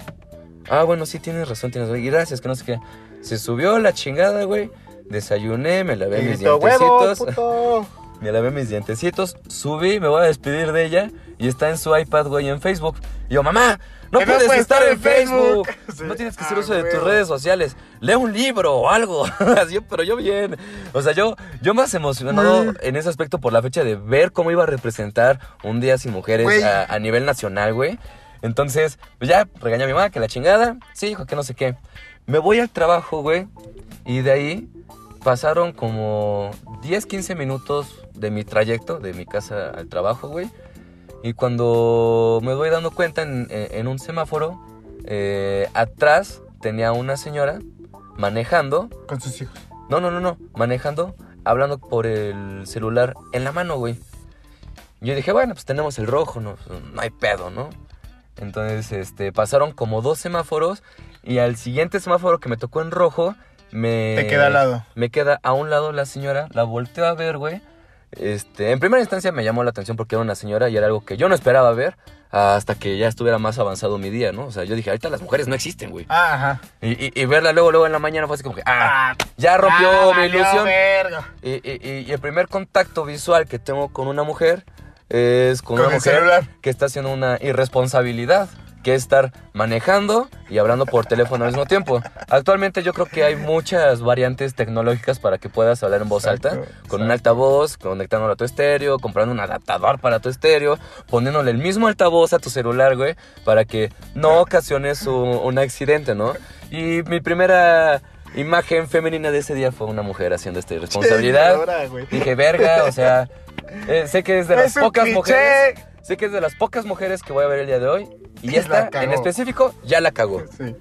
[SPEAKER 1] Ah, bueno, sí, tienes razón, tienes razón. Y gracias, que no sé qué. Se subió la chingada, güey. Desayuné, me lavé mis
[SPEAKER 2] huevo,
[SPEAKER 1] dientecitos. Me lavé mis dientecitos, subí, me voy a despedir de ella y está en su iPad, güey, en Facebook. Y yo, mamá, no puedes estar
[SPEAKER 2] estar
[SPEAKER 1] en
[SPEAKER 2] Facebook".
[SPEAKER 1] Facebook.
[SPEAKER 2] Sí.
[SPEAKER 1] No tienes que hacer
[SPEAKER 2] Ah,
[SPEAKER 1] uso de tus redes sociales. Lee un libro o algo. Así, pero yo bien. O sea, yo, yo más emocionado
[SPEAKER 2] Güey.
[SPEAKER 1] en ese aspecto por la fecha de ver cómo iba a representar un día sin mujeres a nivel nacional, güey. Entonces, pues ya regañé a mi mamá que la chingada. Sí, hijo, que no sé qué. Me voy al trabajo, güey. Y de ahí pasaron como 10, 15 minutos de mi trayecto, de mi casa al trabajo, güey. Y cuando me voy dando cuenta en, un semáforo, eh, atrás tenía una señora manejando.
[SPEAKER 2] Con sus hijos.
[SPEAKER 1] No, no, no, no. Manejando, hablando por el celular en la mano, güey. Yo dije, bueno, pues tenemos el rojo, no, no hay pedo, ¿no? Entonces, este, pasaron como dos semáforos y al siguiente semáforo que me tocó en rojo, me...
[SPEAKER 2] Te queda al lado.
[SPEAKER 1] Me queda a un lado la señora, la volteo a ver, güey. Este, en primera instancia me llamó la atención porque era una señora y era algo que yo no esperaba ver hasta que ya estuviera más avanzado mi día, ¿no? O sea, yo dije, ahorita las mujeres no existen, güey.
[SPEAKER 2] Ah, ajá.
[SPEAKER 1] Y, y- y verla luego, luego en la mañana fue así como que, ah, ya rompió
[SPEAKER 2] Ah,
[SPEAKER 1] mi ilusión. y- y el primer contacto visual que tengo con una mujer es con,
[SPEAKER 2] Con
[SPEAKER 1] una mujer
[SPEAKER 2] celular.
[SPEAKER 1] que está haciendo una irresponsabilidad, que es estar manejando y hablando por teléfono al mismo tiempo. Actualmente yo creo que hay muchas variantes tecnológicas para que puedas hablar en voz
[SPEAKER 2] Exacto,
[SPEAKER 1] alta, con un altavoz, conectándolo a tu estéreo, comprando un adaptador para tu estéreo, poniéndole el mismo altavoz a tu celular, güey, para que no ocasiones un, un accidente, ¿no? Y mi primera imagen femenina de ese día fue una mujer haciendo esta irresponsabilidad. Dije, verga, o sea, eh, sé que es de las
[SPEAKER 2] Es
[SPEAKER 1] pocas mujeres. Sé que es de las pocas mujeres que voy a ver el día de hoy. Y esta, en específico, ya la cagó.
[SPEAKER 2] Sí.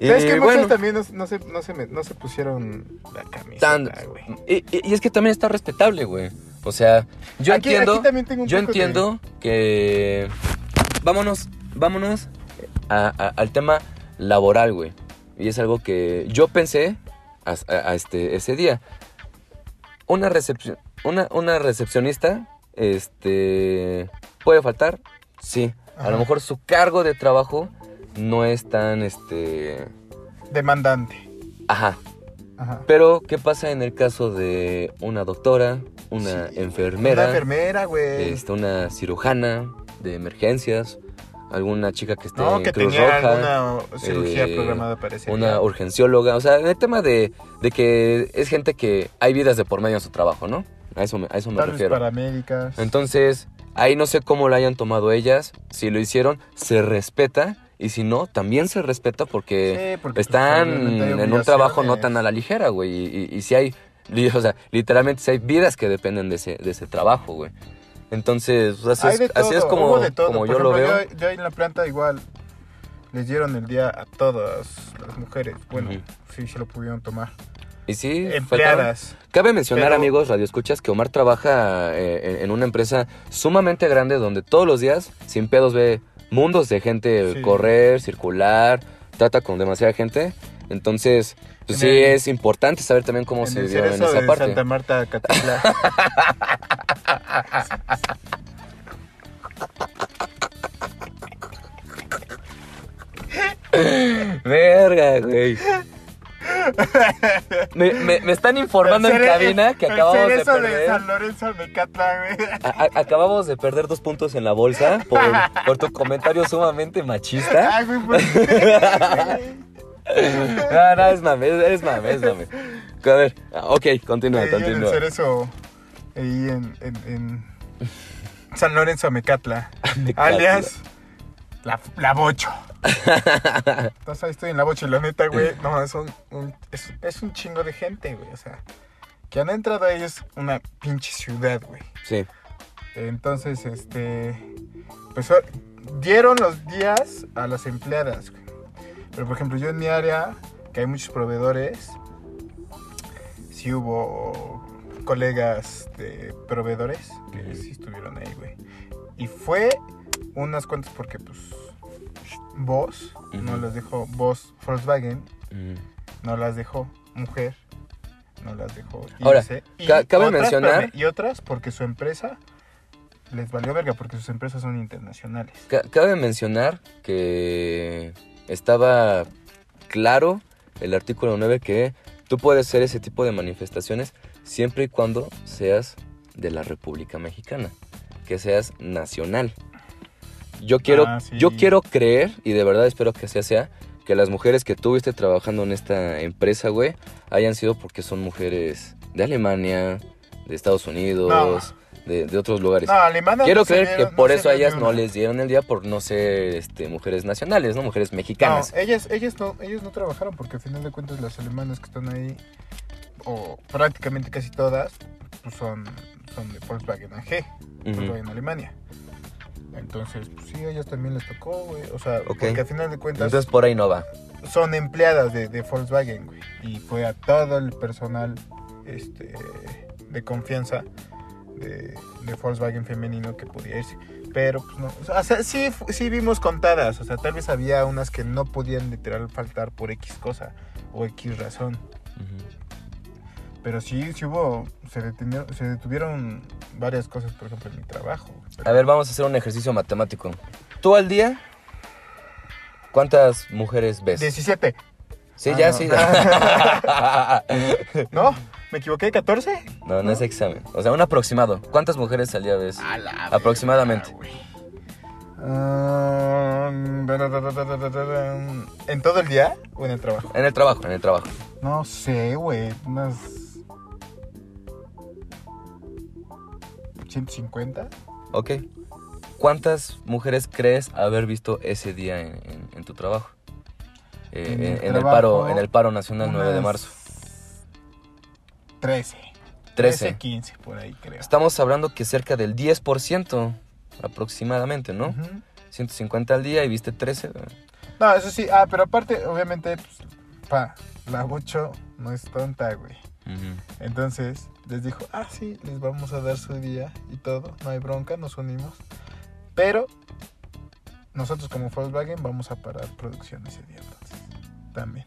[SPEAKER 1] Y
[SPEAKER 2] ¿Sabes que
[SPEAKER 1] bueno,
[SPEAKER 2] muchos también no, no se, no, se, me- no se pusieron la camisa,
[SPEAKER 1] tan-
[SPEAKER 2] güey?
[SPEAKER 1] y, es que también está respetable, güey. O sea, yo
[SPEAKER 2] Aquí-
[SPEAKER 1] entiendo.
[SPEAKER 2] aquí también tengo un
[SPEAKER 1] yo
[SPEAKER 2] poco de-
[SPEAKER 1] entiendo que. Vámonos, vámonos a- a- al tema laboral, güey. Y es algo que yo pensé a- a este, ese día. Una, recepción, una, una recepcionista, este, puede faltar, sí. A lo mejor su cargo de trabajo no es tan, este,
[SPEAKER 2] Demandante.
[SPEAKER 1] ajá.
[SPEAKER 2] Ajá.
[SPEAKER 1] Pero, ¿qué pasa en el caso de una doctora, una
[SPEAKER 2] Sí,
[SPEAKER 1] enfermera,
[SPEAKER 2] Una enfermera, güey.
[SPEAKER 1] este, una cirujana de emergencias, alguna chica que esté
[SPEAKER 2] no,
[SPEAKER 1] en
[SPEAKER 2] que
[SPEAKER 1] Cruz
[SPEAKER 2] tenía
[SPEAKER 1] Roja?
[SPEAKER 2] alguna cirugía
[SPEAKER 1] eh,
[SPEAKER 2] programada para ese
[SPEAKER 1] una urgencióloga, o sea, el tema de, de que es gente que hay vidas de por medio en su trabajo, ¿no? A eso me, a eso me
[SPEAKER 2] Tal vez
[SPEAKER 1] refiero.
[SPEAKER 2] paramédicas.
[SPEAKER 1] Entonces, ahí no sé cómo lo hayan tomado ellas, si lo hicieron, se respeta, y si no, también se respeta porque
[SPEAKER 2] Sí, porque, pues,
[SPEAKER 1] están en un trabajo no tan a la ligera, güey, y, y, y si hay, o sea, literalmente si hay vidas que dependen de ese, de ese trabajo, güey. Entonces, así, es, así es
[SPEAKER 2] todo,
[SPEAKER 1] como, como
[SPEAKER 2] Por
[SPEAKER 1] yo lo
[SPEAKER 2] ejemplo,
[SPEAKER 1] veo.
[SPEAKER 2] Yo, yo en la planta igual les dieron el día a todas las mujeres. Bueno, sí, se lo pudieron tomar.
[SPEAKER 1] Y sí, faltaron-
[SPEAKER 2] Empleadas.
[SPEAKER 1] Cabe mencionar,
[SPEAKER 2] Pero-
[SPEAKER 1] amigos, Radio Escuchas, que Omar trabaja eh, en- una empresa sumamente grande donde todos los días, sin pedos, ve mundos de gente
[SPEAKER 2] Sí.
[SPEAKER 1] correr, circular, trata con demasiada gente. Entonces, pues sí,
[SPEAKER 2] el-
[SPEAKER 1] es importante saber también cómo
[SPEAKER 2] en
[SPEAKER 1] se vivió en esa
[SPEAKER 2] de
[SPEAKER 1] parte.
[SPEAKER 2] Santa Marta, Catitla.
[SPEAKER 1] Verga, güey. Me, me- me están informando en cabina que acabamos de perder.
[SPEAKER 2] San Lorenzo, Mecatla, güey.
[SPEAKER 1] a- a- acabamos de perder dos puntos en la bolsa por, por tu comentario sumamente machista.
[SPEAKER 2] Ay, güey, ¿por qué?
[SPEAKER 1] No, no, es mame, es, mame, es mame. A ver, ok, continúa,
[SPEAKER 2] el
[SPEAKER 1] continúa.
[SPEAKER 2] cerezo, ahí en, en, en San Lorenzo, Mecatla.
[SPEAKER 1] Mecatla.
[SPEAKER 2] Alias, la, la Bocho. Entonces ahí estoy en la Bocho y la neta, güey, no, es un, un- es, es un chingo de gente, güey, o sea, que han entrado ahí es una pinche ciudad, güey.
[SPEAKER 1] Sí,
[SPEAKER 2] Entonces, este, pues o- dieron los días a las empleadas, güey. Pero por ejemplo, yo en mi área, que hay muchos proveedores, sí hubo colegas de proveedores que sí estuvieron ahí, güey. Y fue unas cuantas porque, pues, vos no las dejó, vos Volkswagen
[SPEAKER 1] mm,
[SPEAKER 2] no las dejó, mujer no las dejó
[SPEAKER 1] Ahora,
[SPEAKER 2] irse. Y
[SPEAKER 1] ca- cabe
[SPEAKER 2] otras,
[SPEAKER 1] mencionar-
[SPEAKER 2] y otras porque su empresa les valió verga porque sus empresas son internacionales.
[SPEAKER 1] Ca- Cabe mencionar que estaba claro el artículo 9 que tú puedes hacer ese tipo de manifestaciones siempre y cuando seas de la República Mexicana, que seas nacional. Yo quiero,
[SPEAKER 2] Ah, sí.
[SPEAKER 1] yo quiero creer, y de verdad espero que así sea, que las mujeres que tú viste trabajando en esta empresa, güey, hayan sido porque son mujeres de Alemania, de Estados Unidos, de, de otros lugares.
[SPEAKER 2] No, alemanas
[SPEAKER 1] Quiero
[SPEAKER 2] no
[SPEAKER 1] creer que por eso a ellas no les dieron el día por no ser este, mujeres nacionales, ¿no? Mujeres mexicanas.
[SPEAKER 2] Ellas, ellas no, ellos no trabajaron porque al final de cuentas las alemanas que están ahí, o prácticamente casi todas, pues son, son de Volkswagen AG,
[SPEAKER 1] Ujú.
[SPEAKER 2] Volkswagen Alemania. Entonces, pues sí, a ellas también les tocó, güey. O sea,
[SPEAKER 1] Ok.
[SPEAKER 2] porque al final de cuentas
[SPEAKER 1] Entonces por ahí no va.
[SPEAKER 2] son empleadas de, de Volkswagen, güey. Y fue a todo el personal este, de confianza de, de Volkswagen femenino que podía irse. Pero, pues no. O sea, sí, sí vimos contadas. O sea, tal vez había unas que no podían literal faltar por X cosa o X razón. Pero sí, sí hubo. Se detuvieron, se detuvieron varias cosas, por ejemplo, en mi trabajo. Pero-
[SPEAKER 1] A ver, vamos a hacer un ejercicio matemático. ¿Tú al día cuántas mujeres ves?
[SPEAKER 2] 17.
[SPEAKER 1] Sí,
[SPEAKER 2] Ah,
[SPEAKER 1] ya,
[SPEAKER 2] no.
[SPEAKER 1] sí.
[SPEAKER 2] ¿No? ¿Me equivoqué? ¿14?
[SPEAKER 1] no, no es examen. O sea, un aproximado. ¿Cuántas mujeres al día ves? Aproximadamente.
[SPEAKER 2] ¿En todo el día o en el trabajo?
[SPEAKER 1] En el trabajo, en el trabajo.
[SPEAKER 2] No sé, güey. Unas. 150.
[SPEAKER 1] Ok. ¿Cuántas mujeres crees haber visto ese día en, en- en tu trabajo? Eh,
[SPEAKER 2] En el
[SPEAKER 1] en el
[SPEAKER 2] trabajo,
[SPEAKER 1] paro, en el paro nacional 9 de marzo.
[SPEAKER 2] 13.
[SPEAKER 1] 13.
[SPEAKER 2] 15, por ahí creo.
[SPEAKER 1] Estamos hablando que cerca del 10% aproximadamente, ¿no?
[SPEAKER 2] Ujú.
[SPEAKER 1] 150 al día y viste 13. güey.
[SPEAKER 2] No, eso sí. Ah, pero aparte, obviamente, pues, pa, la 8 no es tonta, güey.
[SPEAKER 1] Ujú.
[SPEAKER 2] Entonces les dijo, ah, sí, les vamos a dar su día y todo, no hay bronca, nos unimos. Pero nosotros como Volkswagen vamos a parar producción ese día entonces, también.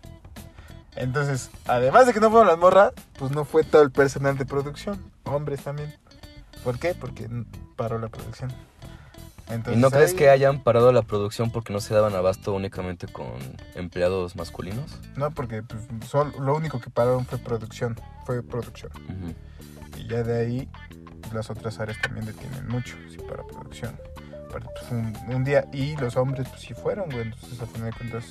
[SPEAKER 2] Entonces, además de que no fueron las morras, pues no fue todo el personal de producción, hombres también. ¿Por qué? Porque paró la producción. Entonces,
[SPEAKER 1] ¿Y no crees
[SPEAKER 2] ahí-
[SPEAKER 1] que hayan parado la producción porque no se daban abasto únicamente con empleados masculinos?
[SPEAKER 2] No, porque pues, sol- lo único que pararon fue producción. Fue producción. Y ya de ahí, pues, las otras áreas también detienen mucho, sí, para producción. Para, pues, un, un día, y los hombres, pues sí fueron, güey. Entonces, a final de cuentas,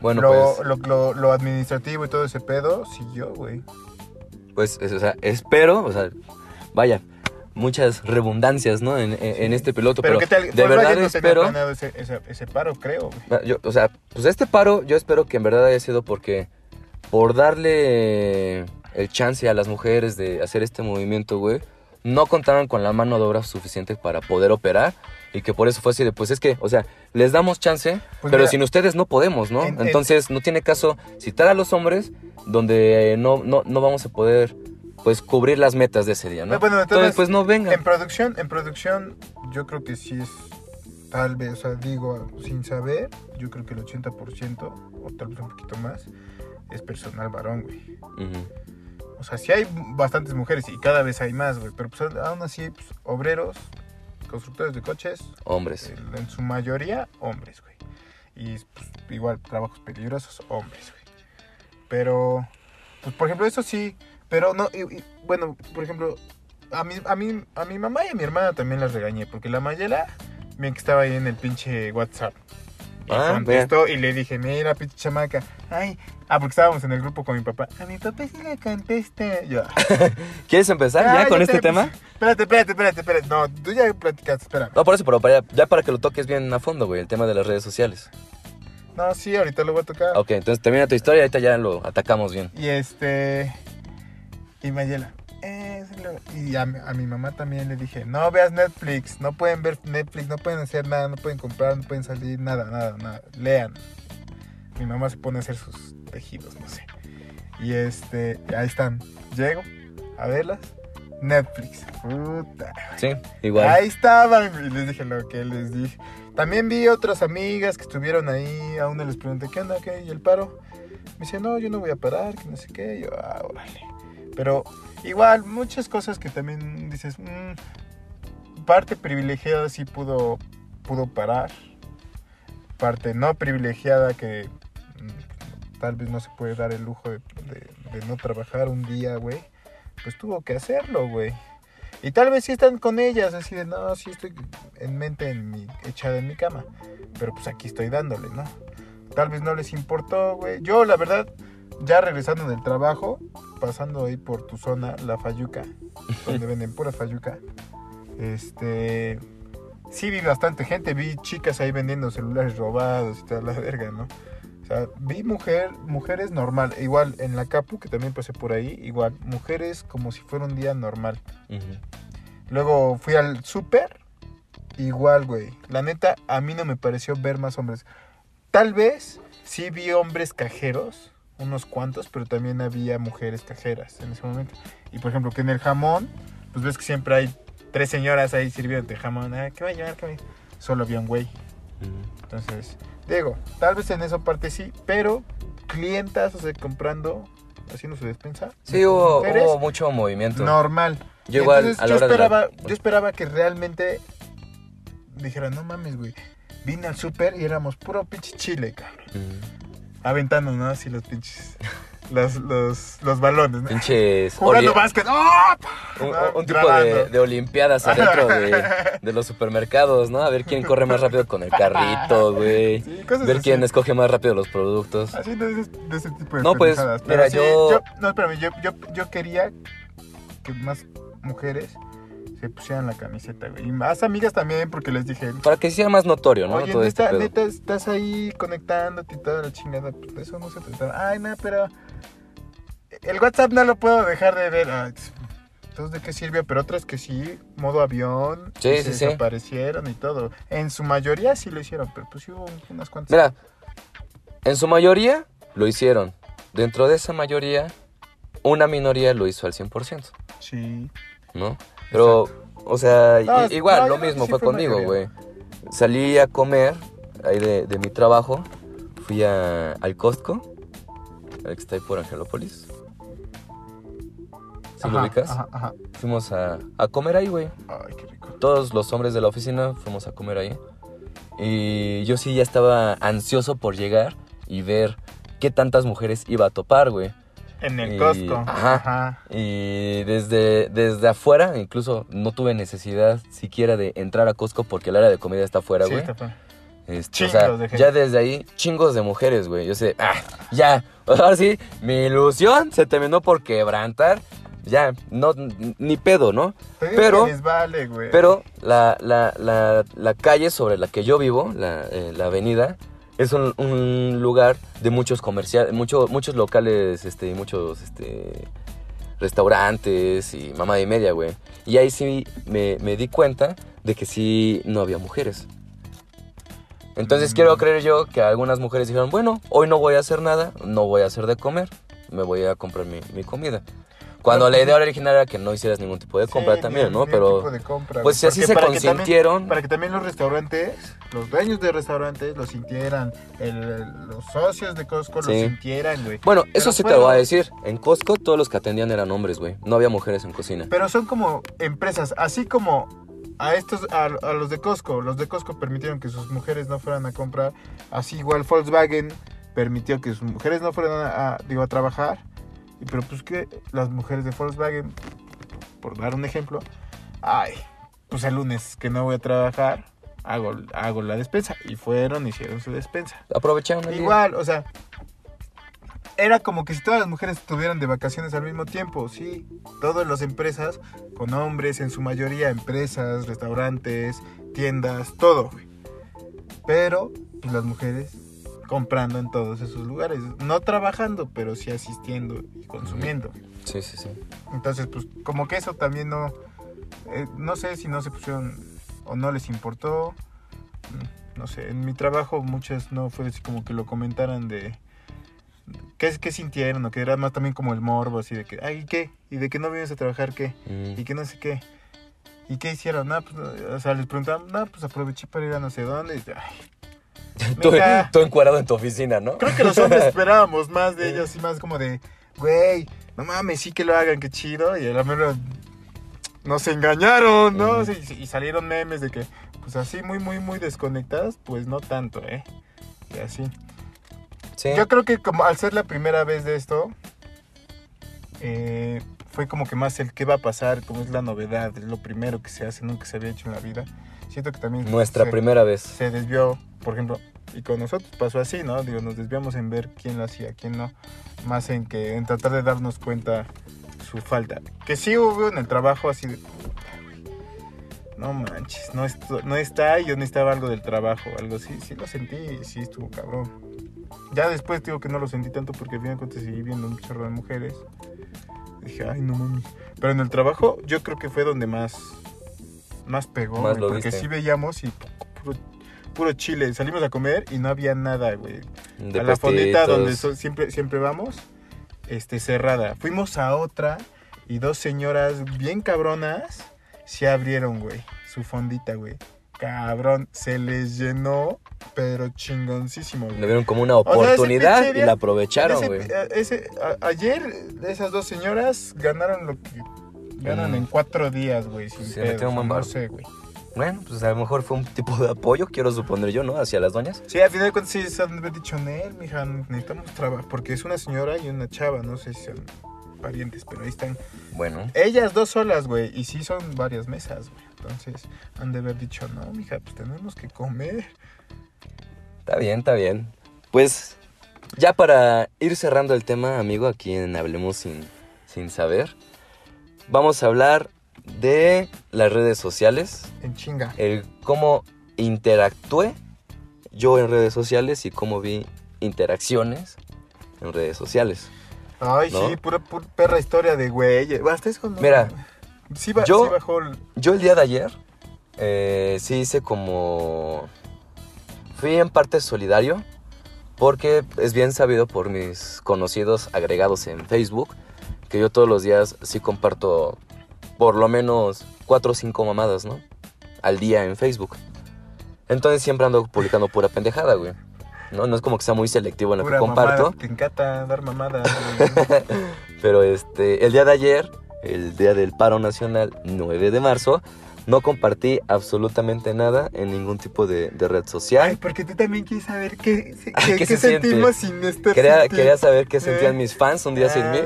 [SPEAKER 1] Bueno,
[SPEAKER 2] lo,
[SPEAKER 1] pues,
[SPEAKER 2] lo, lo- lo administrativo y todo ese pedo siguió, güey.
[SPEAKER 1] pues, es- o sea, espero, o sea, vaya, muchas redundancias, ¿no? En, en- este piloto,
[SPEAKER 2] Pero,
[SPEAKER 1] pero,
[SPEAKER 2] ¿qué tal?
[SPEAKER 1] de verdad
[SPEAKER 2] no
[SPEAKER 1] espero...
[SPEAKER 2] ese, ese, ese paro, creo.
[SPEAKER 1] Ah, yo- o sea, pues este paro yo espero que en verdad haya sido porque por darle el chance a las mujeres de hacer este movimiento, güey, no contaban con la mano de obra suficiente para poder operar y que por eso fue así de, pues es que, o sea, les damos chance,
[SPEAKER 2] Pues
[SPEAKER 1] pero
[SPEAKER 2] mira,
[SPEAKER 1] sin ustedes no podemos, ¿no?
[SPEAKER 2] en- en-
[SPEAKER 1] Entonces no tiene caso citar a los hombres donde no, no, no vamos a poder, pues, cubrir las metas de ese día, ¿no?
[SPEAKER 2] Bueno,
[SPEAKER 1] Entonces,
[SPEAKER 2] entonces,
[SPEAKER 1] pues no vengan.
[SPEAKER 2] En producción, en producción, yo creo que sí es, tal vez, o sea, digo, sin saber, yo creo que el 80%, o tal vez un poquito más, es personal varón, güey. O sea, sí hay bastantes mujeres y cada vez hay más, güey, pero pues aún así, pues, obreros, constructores de coches,
[SPEAKER 1] Hombres.
[SPEAKER 2] en su mayoría, hombres, güey. Y pues, igual, trabajos peligrosos, hombres, güey. Pero, pues, por ejemplo, eso sí, pero no, y- y, bueno, por ejemplo, a mi, a, mí, a mi mamá y a mi hermana también las regañé, porque la Mayela, bien que estaba ahí en el pinche WhatsApp.
[SPEAKER 1] Ah,
[SPEAKER 2] contestó y le dije, mira, pinche chamaca. Ay, ah, porque estábamos en el grupo con mi papá. A mi papá sí le contesta. Yo,
[SPEAKER 1] ¿Quieres empezar
[SPEAKER 2] "Ah,
[SPEAKER 1] ya con
[SPEAKER 2] te-
[SPEAKER 1] este tema?
[SPEAKER 2] Espérate, espérate, espérate, espérate. No, tú ya platicaste, espérame.
[SPEAKER 1] No, por eso, pero para, ya para que lo toques bien a fondo, güey, el tema de las redes sociales.
[SPEAKER 2] No, sí, ahorita lo voy a tocar.
[SPEAKER 1] Ok, entonces termina tu historia ahorita ya lo atacamos bien.
[SPEAKER 2] Y este. Y Mayela. "Eh, es lo-". Y a, mi- a mi mamá también le dije: No veas Netflix. No pueden ver Netflix. No pueden hacer nada. No pueden comprar. No pueden salir. Nada, nada, nada. Lean. Mi mamá se pone a hacer sus tejidos. No sé. Y este. Ahí están. Llego a verlas. Netflix. Puta.
[SPEAKER 1] Sí, igual.
[SPEAKER 2] Ahí estaban. Y les dije lo que les dije. También vi otras amigas que estuvieron ahí. A una les pregunté, ¿qué onda? ¿Qué? ¿Y el paro? Me dice, no, yo no voy a parar, que no sé qué. Y yo, ah, órale. Pero igual, muchas cosas que también dices, mm, parte privilegiada sí pudo, pudo parar. Parte no privilegiada que mm, tal vez no se puede dar el lujo de, de- de no trabajar un día, güey. Pues tuvo que hacerlo, güey. Y tal vez sí están con ellas, así de, no, sí estoy en mente en mi, echada en mi cama. Pero pues aquí estoy dándole, ¿no? Tal vez no les importó, güey. Yo, la verdad, ya regresando del trabajo, pasando ahí por tu zona, la Fayuca, donde venden pura Fayuca, este... Sí vi bastante gente, vi chicas ahí vendiendo celulares robados y toda la verga, ¿no? O sea, vi mujer, mujeres normal, igual en la Capu, que también pasé por ahí, igual, mujeres como si fuera un día normal. Luego fui al súper. Igual, güey. La neta, a mí no me pareció ver más hombres. Tal vez sí vi hombres cajeros, unos cuantos, pero también había mujeres cajeras en ese momento. Y por ejemplo, que en el jamón, pues ves que siempre hay tres señoras ahí sirviendo jamón. Ah, ¿Qué va a llevar? ¿Qué va a llevar? Solo había un güey. Entonces, digo, tal vez en esa parte sí, pero clientas, o sea, comprando, haciendo su despensa.
[SPEAKER 1] Sí, hubo, mucho movimiento.
[SPEAKER 2] normal.
[SPEAKER 1] Yo igual
[SPEAKER 2] entonces
[SPEAKER 1] a la
[SPEAKER 2] yo
[SPEAKER 1] hora de la-
[SPEAKER 2] esperaba, yo esperaba que realmente dijera, no mames, güey. Vine al súper y éramos puro pinche chile, cabrón. Aventando, ¿no? Así los pinches. Los, los, los balones, ¿no?
[SPEAKER 1] Pinches.
[SPEAKER 2] Jugando básquet. ¡Oh!
[SPEAKER 1] Un,
[SPEAKER 2] ¿no?
[SPEAKER 1] un tipo de, de olimpiadas adentro de, de los supermercados, ¿no? A ver quién corre más rápido con el carrito, güey.
[SPEAKER 2] Sí,
[SPEAKER 1] Ver
[SPEAKER 2] así.
[SPEAKER 1] quién escoge más rápido los productos.
[SPEAKER 2] Haciendo de ese, de ese tipo de
[SPEAKER 1] No, pues, mira,
[SPEAKER 2] Pero sí,
[SPEAKER 1] yo-
[SPEAKER 2] No, espérame, yo, yo, yo quería que más mujeres se pusieran la camiseta, güey. Y más amigas también, porque les dije,
[SPEAKER 1] Para que sea más notorio, ¿no?
[SPEAKER 2] Oye,
[SPEAKER 1] Todo este
[SPEAKER 2] neta,
[SPEAKER 1] pedo.
[SPEAKER 2] neta, estás ahí conectándote y toda la chingada. Pues de eso no se trataba. Ay, no, pero. El WhatsApp no lo puedo dejar de ver. Entonces, ¿de qué sirve? Pero otras que sí, modo avión.
[SPEAKER 1] Sí, sí,
[SPEAKER 2] se
[SPEAKER 1] sí.
[SPEAKER 2] desaparecieron y todo. En su mayoría sí lo hicieron, pero pues hubo unas cuantas.
[SPEAKER 1] Mira, en su mayoría lo hicieron. Dentro de esa mayoría, una minoría lo hizo al 100%,
[SPEAKER 2] Sí.
[SPEAKER 1] ¿no? Pero, o sea,
[SPEAKER 2] No,
[SPEAKER 1] igual,
[SPEAKER 2] no,
[SPEAKER 1] lo mismo
[SPEAKER 2] sí
[SPEAKER 1] fue conmigo, güey. Salí a comer ahí de, de mi trabajo. Fui a- al Costco, el que está ahí por Angelópolis. ¿Sí lo ubicas?
[SPEAKER 2] Ajá, ajá.
[SPEAKER 1] Fuimos a, a comer ahí, güey.
[SPEAKER 2] Ay, qué rico.
[SPEAKER 1] Todos los hombres de la oficina fuimos a comer ahí. Y yo sí ya estaba ansioso por llegar y ver qué tantas mujeres iba a topar, güey.
[SPEAKER 2] En el
[SPEAKER 1] Y-
[SPEAKER 2] Costco.
[SPEAKER 1] ajá.
[SPEAKER 2] Ajá.
[SPEAKER 1] Y desde, desde afuera, incluso no tuve necesidad siquiera de entrar a Costco porque el área de comida está afuera,
[SPEAKER 2] Sí,
[SPEAKER 1] güey.
[SPEAKER 2] está fuera.
[SPEAKER 1] Este, o sea,
[SPEAKER 2] de gente.
[SPEAKER 1] ya desde ahí, chingos de mujeres, güey. Yo sé, ah, ya. Ahora sí, mi ilusión se terminó por quebrantar. Ya, no, ni pedo, ¿no? Pero-
[SPEAKER 2] les vale, güey.
[SPEAKER 1] Pero la, la, la, la calle sobre la que yo vivo, la, eh, la avenida, es un, un lugar de muchos comerciales, mucho, muchos locales, este, y muchos este, restaurantes y mamá y media, güey. Y ahí sí me, me di cuenta de que sí no había mujeres. Entonces
[SPEAKER 2] Mm.
[SPEAKER 1] quiero creer yo que algunas mujeres dijeron, bueno, hoy no voy a hacer nada, no voy a hacer de comer, me voy a comprar mi, mi comida. Cuando
[SPEAKER 2] Pero,
[SPEAKER 1] la idea original era que no hicieras ningún tipo de compra también, ¿no? Pero...
[SPEAKER 2] tipo de compra,
[SPEAKER 1] pues, si así se
[SPEAKER 2] que también-
[SPEAKER 1] consintieron.
[SPEAKER 2] para que también los restaurantes, los dueños de restaurantes lo sintieran, el- los socios de Costco
[SPEAKER 1] Sí.
[SPEAKER 2] lo sintieran, güey.
[SPEAKER 1] Bueno,
[SPEAKER 2] Pero
[SPEAKER 1] eso sí te lo voy a decir. En Costco todos los que atendían eran hombres, güey. No había mujeres en cocina.
[SPEAKER 2] Pero son como empresas, así como a estos, a, a los de Costco, los de Costco permitieron que sus mujeres no fueran a comprar, así igual Volkswagen permitió que sus mujeres no fueran a, a- digo, a trabajar, pero pues que las mujeres de Volkswagen, por dar un ejemplo, ay, pues el lunes que no voy a trabajar, hago, hago la despensa, y fueron, hicieron su despensa.
[SPEAKER 1] Aprovecharon el día.
[SPEAKER 2] Igual, o sea, era como que si todas las mujeres estuvieran de vacaciones al mismo tiempo, sí. Todas las empresas, con hombres en su mayoría, empresas, restaurantes, tiendas, todo. Pero, pues las mujeres comprando en todos esos lugares. No trabajando, pero sí asistiendo y consumiendo.
[SPEAKER 1] Sí, sí, sí.
[SPEAKER 2] Entonces, pues como que eso también no... eh, no sé si no se pusieron o no les importó. Mm, No sé, en mi trabajo muchas no fue así como que lo comentaran de... ¿Qué, qué sintieron? O que era más también como el morbo, así de que, ay, ¿y qué? ¿Y de que no vienes a trabajar qué?
[SPEAKER 1] Mm.
[SPEAKER 2] ¿Y que no sé qué? ¿Y qué hicieron? No, pues, o sea, les preguntaban, no, pues aproveché para ir a no sé dónde. Y, ay,
[SPEAKER 1] Tú encuadrado en tu oficina, ¿no?
[SPEAKER 2] Creo que los hombres esperábamos más de ellos y más como de, güey, no mames, sí que lo hagan, qué chido. Y a la mera nos engañaron, ¿no? Y salieron memes de que, pues así muy, muy, muy desconectadas, pues no tanto, ¿eh? Y así.
[SPEAKER 1] Sí.
[SPEAKER 2] Yo creo que como al ser la primera vez de esto, eh, fue como que más el qué va a pasar, como es la novedad, es lo primero que se hace, nunca se había hecho en la vida. Siento que también
[SPEAKER 1] Nuestra
[SPEAKER 2] se-
[SPEAKER 1] primera vez.
[SPEAKER 2] se desvió, por ejemplo, y con nosotros pasó así, ¿no? Digo, nos desviamos en ver quién lo hacía, quién no, más en que en tratar de darnos cuenta su falta. Que sí hubo en el trabajo así de, "Puta, güey, no manches, no, esto- no está yo necesitaba algo del trabajo, algo así, sí lo sentí sí estuvo cabrón. Ya después digo que no lo sentí tanto porque al final cuentas seguí viendo un chorro de mujeres. Dije, ay, no mames. Pero en el trabajo yo creo que fue donde más, más pegó,
[SPEAKER 1] Más
[SPEAKER 2] güey, porque
[SPEAKER 1] viste.
[SPEAKER 2] sí veíamos y puro, puro chile. Salimos a comer y no había nada, güey.
[SPEAKER 1] De
[SPEAKER 2] a la fondita donde so- siempre, siempre vamos, este, cerrada. Fuimos a otra y dos señoras bien cabronas se abrieron, güey, su fondita, güey. Cabrón, se les llenó, pero chingoncísimo, güey.
[SPEAKER 1] Le vieron como una oportunidad y la aprovecharon,
[SPEAKER 2] Ese-
[SPEAKER 1] güey.
[SPEAKER 2] eh, ese- a- ayer esas dos señoras ganaron lo que ganan
[SPEAKER 1] Mm.
[SPEAKER 2] en cuatro días, güey, sin
[SPEAKER 1] Se
[SPEAKER 2] pedos,
[SPEAKER 1] metieron buen
[SPEAKER 2] no sé, güey.
[SPEAKER 1] Bueno, pues a lo mejor fue un tipo de apoyo, quiero suponer yo, ¿no? Hacia las doñas.
[SPEAKER 2] Sí, al final de cuentas sí se han de haber dicho, Nel, mija, necesitamos trabajo, porque es una señora y una chava, no sé si son parientes, pero ahí están.
[SPEAKER 1] Bueno,
[SPEAKER 2] Ellas dos solas, güey, y sí son varias mesas, güey. Entonces han de haber dicho, no, mija, pues tenemos que comer.
[SPEAKER 1] está bien, está bien. Pues ya para ir cerrando el tema, amigo, aquí en Hablemos sin, sin saber, vamos a hablar de las redes sociales,
[SPEAKER 2] En chinga.
[SPEAKER 1] el cómo interactué yo en redes sociales y cómo vi interacciones en redes sociales.
[SPEAKER 2] Ay,
[SPEAKER 1] ¿No?
[SPEAKER 2] sí, pura, pura perra historia de güey. Hasta eso no.
[SPEAKER 1] Mira,
[SPEAKER 2] sí, ba-
[SPEAKER 1] yo-
[SPEAKER 2] sí bajó el-
[SPEAKER 1] Yo el día de ayer eh, sí hice como... Fui en parte solidario porque es bien sabido por mis conocidos agregados en Facebook que yo todos los días sí comparto por lo menos cuatro o cinco mamadas, ¿no? Al día en Facebook. Entonces siempre ando publicando pura pendejada, güey. ¿No? no es como que sea muy selectivo en lo
[SPEAKER 2] pura
[SPEAKER 1] que comparto.
[SPEAKER 2] mamada. Te encanta dar mamadas.
[SPEAKER 1] Pero este, el día de ayer el día del paro nacional, 9 de marzo, no compartí absolutamente nada en ningún tipo de, de red
[SPEAKER 2] Ay,
[SPEAKER 1] social.
[SPEAKER 2] porque tú también quieres saber qué, qué,
[SPEAKER 1] Ah, ¿qué
[SPEAKER 2] qué
[SPEAKER 1] se siente?
[SPEAKER 2] sentimos sin estar
[SPEAKER 1] Quería,
[SPEAKER 2] sin
[SPEAKER 1] quería saber qué sentían
[SPEAKER 2] Eh.
[SPEAKER 1] mis fans un día sin mí.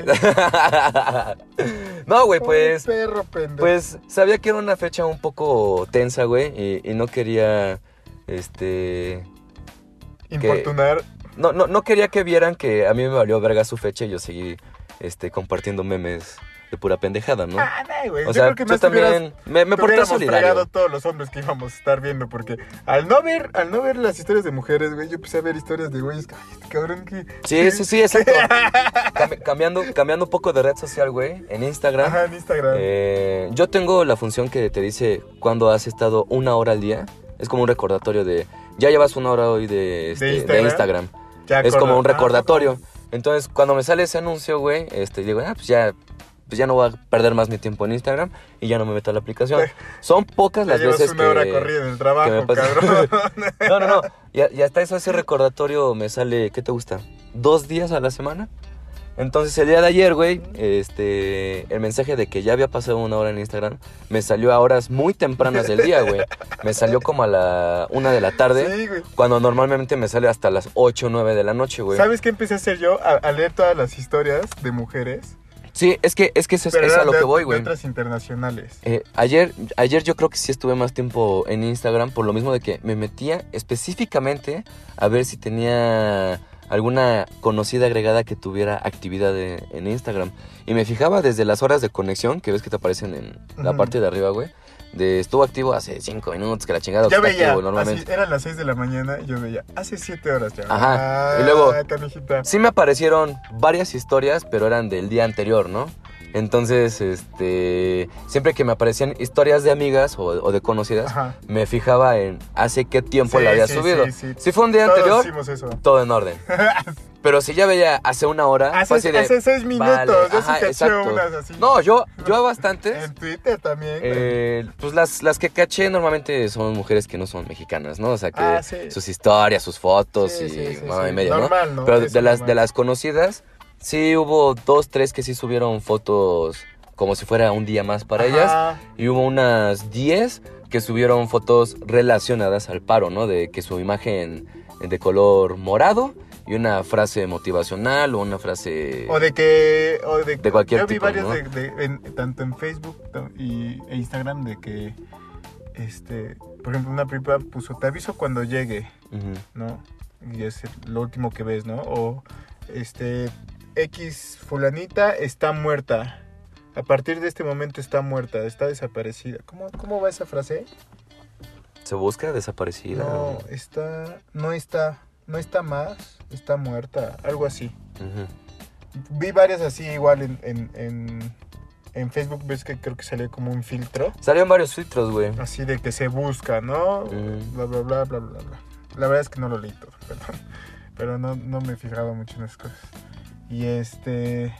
[SPEAKER 2] Ay.
[SPEAKER 1] no, güey,
[SPEAKER 2] Ay,
[SPEAKER 1] pues...
[SPEAKER 2] perro pendejo.
[SPEAKER 1] Pues sabía que era una fecha un poco tensa, güey, y, y no quería, este...
[SPEAKER 2] Importunar.
[SPEAKER 1] No, no, no quería que vieran que a mí me valió verga su fecha y yo seguí, este, compartiendo memes de pura pendejada, ¿no?
[SPEAKER 2] Ah, no, güey.
[SPEAKER 1] o
[SPEAKER 2] Yo
[SPEAKER 1] sea,
[SPEAKER 2] creo que
[SPEAKER 1] yo
[SPEAKER 2] más
[SPEAKER 1] también me, me porté solidario.
[SPEAKER 2] todos los hombres que íbamos a estar viendo, porque al no ver, al no ver las historias de mujeres, güey, yo empecé a ver historias de güeyes este cabrón que...
[SPEAKER 1] Sí, sí, sí, exacto. Cambi- cambiando, cambiando un poco de red social, güey, en Instagram.
[SPEAKER 2] Ajá, en Instagram.
[SPEAKER 1] Eh, yo tengo la función que te dice cuando has estado una hora al día. Es como un recordatorio de, ya llevas una hora hoy de, este, de
[SPEAKER 2] Instagram?
[SPEAKER 1] Instagram.
[SPEAKER 2] Ya
[SPEAKER 1] Es como un
[SPEAKER 2] Ah,
[SPEAKER 1] recordatorio. Entonces, cuando me sale ese anuncio, güey, este, digo, ah, pues ya, pues ya no voy a perder más mi tiempo en Instagram y ya no me meto a la aplicación. Son pocas las veces
[SPEAKER 2] una
[SPEAKER 1] que...
[SPEAKER 2] hora corrida en el trabajo,
[SPEAKER 1] que me pasa-
[SPEAKER 2] cabrón.
[SPEAKER 1] No, no, no. Y, y hasta eso, ese recordatorio me sale, ¿qué te gusta? ¿Dos días a la semana? Entonces, el día de ayer, güey, este, el mensaje de que ya había pasado una hora en Instagram me salió a horas muy tempranas del día, güey. Me salió como a la una de la tarde,
[SPEAKER 2] Sí, güey.
[SPEAKER 1] cuando normalmente me sale hasta las 8 o 9 de la noche, güey.
[SPEAKER 2] ¿Sabes qué empecé a hacer yo? A, a leer todas las historias de mujeres.
[SPEAKER 1] Sí, es que, es que eso es,
[SPEAKER 2] pero
[SPEAKER 1] es a lo
[SPEAKER 2] de-
[SPEAKER 1] que voy, güey.
[SPEAKER 2] otras internacionales.
[SPEAKER 1] Eh, ayer, ayer yo creo que sí estuve más tiempo en Instagram por lo mismo de que me metía específicamente a ver si tenía alguna conocida agregada que tuviera actividad de- en Instagram. Y me fijaba desde las horas de conexión, que ves que te aparecen en la parte de arriba, güey. De estuvo activo hace cinco minutos, que la chingada
[SPEAKER 2] Ya
[SPEAKER 1] está
[SPEAKER 2] veía,
[SPEAKER 1] activo normalmente.
[SPEAKER 2] así, eran las 6 de la mañana y yo veía, hace 7 horas ya.
[SPEAKER 1] Ajá, y
[SPEAKER 2] Ah,
[SPEAKER 1] luego-
[SPEAKER 2] canijita.
[SPEAKER 1] Sí me aparecieron varias historias, pero eran del día anterior, ¿no? Entonces, este, siempre que me aparecían historias de amigas o, o de conocidas,
[SPEAKER 2] Ajá.
[SPEAKER 1] me fijaba en hace qué tiempo
[SPEAKER 2] Sí,
[SPEAKER 1] la había
[SPEAKER 2] sí,
[SPEAKER 1] subido.
[SPEAKER 2] sí, sí.
[SPEAKER 1] Si fue un día
[SPEAKER 2] Todos
[SPEAKER 1] anterior,
[SPEAKER 2] eso.
[SPEAKER 1] todo en orden. Pero si ya veía hace una hora,
[SPEAKER 2] Hace,
[SPEAKER 1] de,
[SPEAKER 2] hace 6 minutos,
[SPEAKER 1] vale,
[SPEAKER 2] yo
[SPEAKER 1] ajá,
[SPEAKER 2] sí caché
[SPEAKER 1] exacto.
[SPEAKER 2] unas así.
[SPEAKER 1] No, yo, yo a bastantes.
[SPEAKER 2] En Twitter también.
[SPEAKER 1] eh, pues las, las que caché normalmente son mujeres que no son mexicanas, ¿no? O sea, que
[SPEAKER 2] Ah, sí.
[SPEAKER 1] sus historias, sus fotos
[SPEAKER 2] Sí,
[SPEAKER 1] y
[SPEAKER 2] sí,
[SPEAKER 1] mamá y media, ¿no?
[SPEAKER 2] Normal, ¿no?
[SPEAKER 1] Pero
[SPEAKER 2] Eso
[SPEAKER 1] de las, de las conocidas, sí hubo dos, tres que sí subieron fotos como si fuera un día más para ellas. Y hubo unas 10 que subieron fotos relacionadas al paro, ¿no? De que su imagen de color morado y una frase motivacional o una frase...
[SPEAKER 2] O de que. O de,
[SPEAKER 1] De cualquier
[SPEAKER 2] Yo vi
[SPEAKER 1] tipo, ¿no?
[SPEAKER 2] de, de- en- tanto en Facebook y, e Instagram de que. Este. Por ejemplo, una pipa puso: Te aviso cuando llegue. ¿no? Y es lo último que ves, ¿no? O. Este. X Fulanita está muerta. A partir de este momento está muerta, está desaparecida. ¿Cómo, cómo va esa frase?
[SPEAKER 1] Se busca desaparecida.
[SPEAKER 2] No, está. No está. No está más, está muerta. Algo así.
[SPEAKER 1] Ujú.
[SPEAKER 2] Vi varias así igual en, en, en, en Facebook, ves que creo que salió como un filtro,
[SPEAKER 1] Salieron varios filtros, güey.
[SPEAKER 2] así de que se busca, ¿no? Bla, bla, bla, bla, bla, bla. La verdad es que no lo leí todo, perdón. Pero no, no me fijaba mucho en esas cosas. Y este...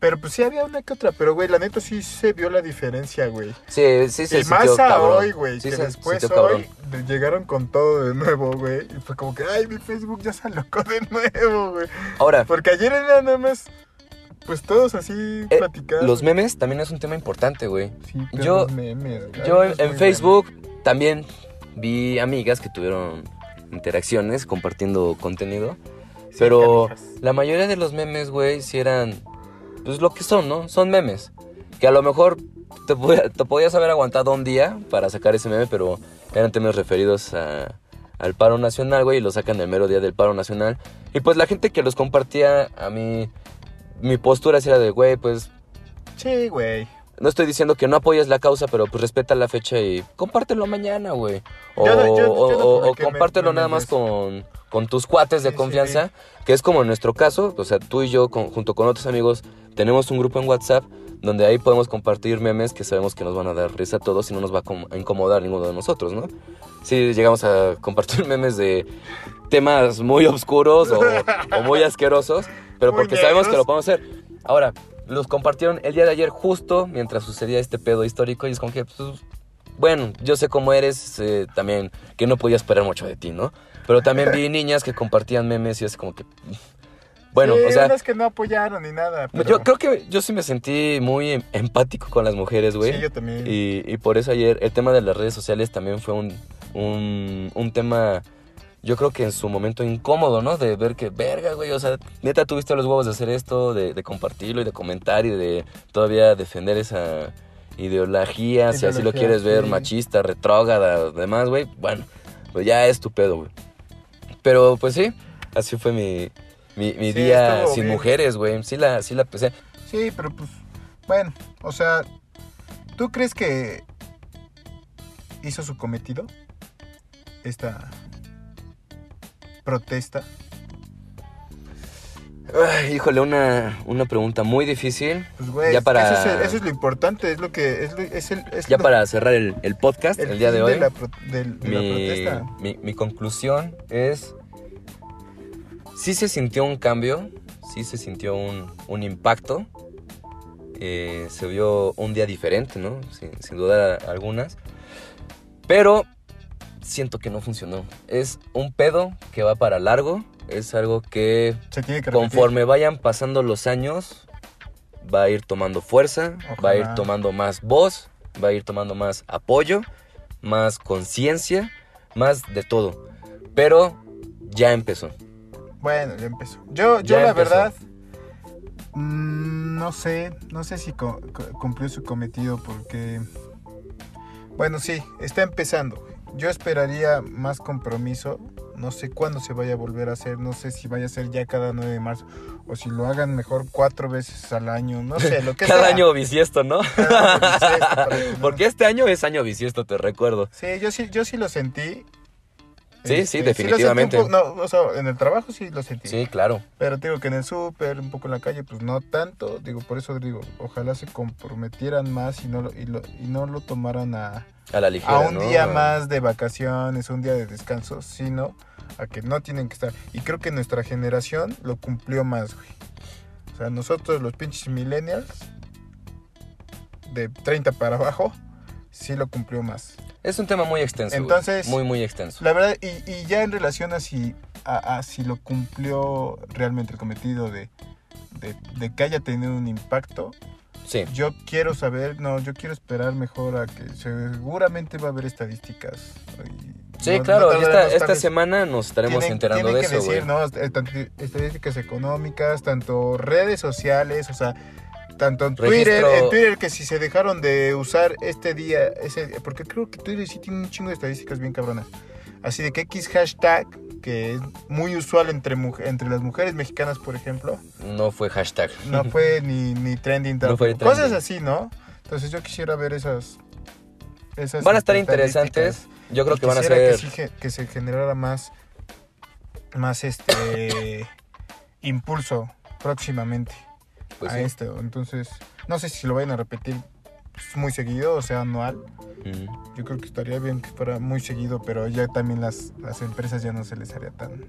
[SPEAKER 2] Pero pues sí había una que otra, pero güey, la neta sí se vio la diferencia, güey.
[SPEAKER 1] Sí, sí se
[SPEAKER 2] y más
[SPEAKER 1] sintió
[SPEAKER 2] a
[SPEAKER 1] cabrón.
[SPEAKER 2] hoy, güey,
[SPEAKER 1] Sí
[SPEAKER 2] que
[SPEAKER 1] se
[SPEAKER 2] después
[SPEAKER 1] sintió
[SPEAKER 2] hoy llegaron con todo de nuevo, güey. Y fue como que, ay, mi Facebook ya se alocó de nuevo, güey.
[SPEAKER 1] Ahora,
[SPEAKER 2] Porque ayer era nada más, pues todos así
[SPEAKER 1] eh,
[SPEAKER 2] platicando.
[SPEAKER 1] los memes también es un tema importante, güey.
[SPEAKER 2] Sí, pero
[SPEAKER 1] yo-
[SPEAKER 2] los memes, güey.
[SPEAKER 1] Yo en, Facebook también vi amigas que tuvieron interacciones compartiendo contenido. Pero la mayoría de los memes, güey, sí eran, pues lo que son, ¿no? Son memes. Que a lo mejor te, te podías haber aguantado un día para sacar ese meme, pero eran temas referidos a- al paro nacional, güey, y lo sacan el mero día del paro nacional. Y pues la gente que los compartía, a mí, mi postura era de, güey, pues
[SPEAKER 2] Sí, güey.
[SPEAKER 1] no estoy diciendo que no apoyes la causa, pero pues respeta la fecha y compártelo mañana, güey. O,
[SPEAKER 2] Yo no- yo- yo
[SPEAKER 1] o-
[SPEAKER 2] no
[SPEAKER 1] o- o
[SPEAKER 2] publiqué
[SPEAKER 1] compártelo
[SPEAKER 2] me-
[SPEAKER 1] nada más con, con tus cuates de confianza, que es como en nuestro caso, o sea, tú y yo con- junto con otros amigos tenemos un grupo en WhatsApp donde ahí podemos compartir memes que sabemos que nos van a dar risa a todos y no nos va a com- a incomodar ninguno de nosotros, ¿no? Sí, llegamos a compartir memes de temas muy oscuros o, o muy asquerosos, pero
[SPEAKER 2] Muy
[SPEAKER 1] porque sabemos que lo podemos hacer. Ahora, los compartieron el día de ayer justo mientras sucedía este pedo histórico y es como que, pues, bueno, yo sé cómo eres, eh, también que no podía esperar mucho de ti, ¿no? Pero también vi niñas que compartían memes y es como que, Bueno,
[SPEAKER 2] Sí,
[SPEAKER 1] o sea,
[SPEAKER 2] unas que no apoyaron ni nada. pero-
[SPEAKER 1] yo creo que yo sí me sentí muy em- empático con las mujeres, güey.
[SPEAKER 2] Sí, yo también.
[SPEAKER 1] Y, y por eso ayer el tema de las redes sociales también fue un, un, un tema, yo creo que en su momento incómodo, ¿no? De ver que, verga, güey, o sea, neta tuviste los huevos de hacer esto, de, de compartirlo y de comentar y de todavía defender esa ideología, si así lo quieres ver,
[SPEAKER 2] sí.
[SPEAKER 1] machista, retrógrada, demás, güey. Bueno, pues ya es tu pedo, güey. Pero pues sí, así fue mi, mi, mi
[SPEAKER 2] Sí,
[SPEAKER 1] día sin
[SPEAKER 2] bien.
[SPEAKER 1] mujeres, güey. Sí la, sí la pesé.
[SPEAKER 2] Sí, pero pues, bueno, o sea, ¿tú crees que hizo su cometido? Esta protesta.
[SPEAKER 1] Ay, híjole, una, una pregunta muy difícil.
[SPEAKER 2] Pues, güey,
[SPEAKER 1] Ya para-
[SPEAKER 2] eso, es, eso es lo importante, es lo que es, lo- es el es
[SPEAKER 1] Ya
[SPEAKER 2] lo-
[SPEAKER 1] para cerrar el, el podcast el, día de hoy,
[SPEAKER 2] la, pro- del- de la
[SPEAKER 1] mi,
[SPEAKER 2] protesta.
[SPEAKER 1] mi- mi conclusión es, sí se sintió un cambio, sí se sintió un, un impacto, eh, se vio un día diferente, ¿no? Sin, sin duda algunas, pero siento que no funcionó. Es un pedo que va para largo, es algo que
[SPEAKER 2] Se tiene que repetir.
[SPEAKER 1] conforme vayan pasando los años, va a ir tomando fuerza, va a ir tomando más voz, va a ir tomando más apoyo, más conciencia, más de todo. Pero ya empezó.
[SPEAKER 2] Bueno, ya empezó. Yo, yo
[SPEAKER 1] Ya
[SPEAKER 2] la
[SPEAKER 1] empezó.
[SPEAKER 2] verdad, mm, no sé, no sé si cumplió su cometido porque, bueno, sí, está empezando. Yo esperaría más compromiso. No sé cuándo se vaya a volver a hacer. No sé si vaya a ser ya cada 9 de marzo. O si lo hagan mejor cuatro veces al año. No sé, lo que
[SPEAKER 1] Cada
[SPEAKER 2] sea.
[SPEAKER 1] año bisiesto, ¿no?
[SPEAKER 2] Cada año bisiesto, para que no-
[SPEAKER 1] Porque este año es año bisiesto, te recuerdo.
[SPEAKER 2] Sí, yo sí, yo sí lo sentí.
[SPEAKER 1] Sí, sí,
[SPEAKER 2] un
[SPEAKER 1] definitivamente.
[SPEAKER 2] poco- no, o sea, en el trabajo sí lo sentí.
[SPEAKER 1] Sí, claro.
[SPEAKER 2] Pero te digo que en el súper, un poco en la calle, pues no tanto. Digo, por eso digo, ojalá se comprometieran más y no lo, y lo, y no lo tomaran a,
[SPEAKER 1] A la ligera.
[SPEAKER 2] a un
[SPEAKER 1] ¿no?
[SPEAKER 2] día más de vacaciones, un día de descanso, sino a que no tienen que estar. Y creo que nuestra generación lo cumplió más, güey. O sea, nosotros los pinches millennials, de 30 para abajo, sí lo cumplió más.
[SPEAKER 1] Es un tema muy extenso. güey.
[SPEAKER 2] Entonces-
[SPEAKER 1] Muy, muy extenso.
[SPEAKER 2] La verdad, y, y ya en relación a si, a, a si lo cumplió realmente el cometido de, de, de que haya tenido un impacto,
[SPEAKER 1] Sí.
[SPEAKER 2] yo quiero saber, no, yo quiero esperar mejor a que seguramente va a haber estadísticas. y
[SPEAKER 1] Sí,
[SPEAKER 2] no-
[SPEAKER 1] claro.
[SPEAKER 2] no
[SPEAKER 1] esta, esta semana nos estaremos
[SPEAKER 2] tienen-
[SPEAKER 1] enterando de
[SPEAKER 2] tienen
[SPEAKER 1] eso,
[SPEAKER 2] que
[SPEAKER 1] güey.
[SPEAKER 2] decir, ¿no? Tanto Estadísticas económicas, tanto redes sociales, o sea, tanto en Twitter,
[SPEAKER 1] Registro-
[SPEAKER 2] en Twitter que si se dejaron de usar este día, ese, porque creo que Twitter sí tiene un chingo de estadísticas bien cabronas. Así de que X hashtag, que es muy usual entre, muj- entre las mujeres mexicanas, por ejemplo,
[SPEAKER 1] No fue hashtag.
[SPEAKER 2] no fue ni, ni trending.
[SPEAKER 1] No fue
[SPEAKER 2] tampoco. Cosas
[SPEAKER 1] trending.
[SPEAKER 2] así, ¿no? Entonces yo quisiera ver esas... esas
[SPEAKER 1] Van a estar
[SPEAKER 2] estadísticas.
[SPEAKER 1] interesantes. Yo creo
[SPEAKER 2] Y
[SPEAKER 1] que van a
[SPEAKER 2] quisiera
[SPEAKER 1] ser.
[SPEAKER 2] que, sí ge- que se generara más más este impulso próximamente
[SPEAKER 1] pues,
[SPEAKER 2] a
[SPEAKER 1] sí.
[SPEAKER 2] esto entonces no sé si lo vayan a repetir pues, muy seguido o sea anual
[SPEAKER 1] Mm.
[SPEAKER 2] yo creo que estaría bien que fuera muy seguido pero ya también las, las empresas ya no se les haría tan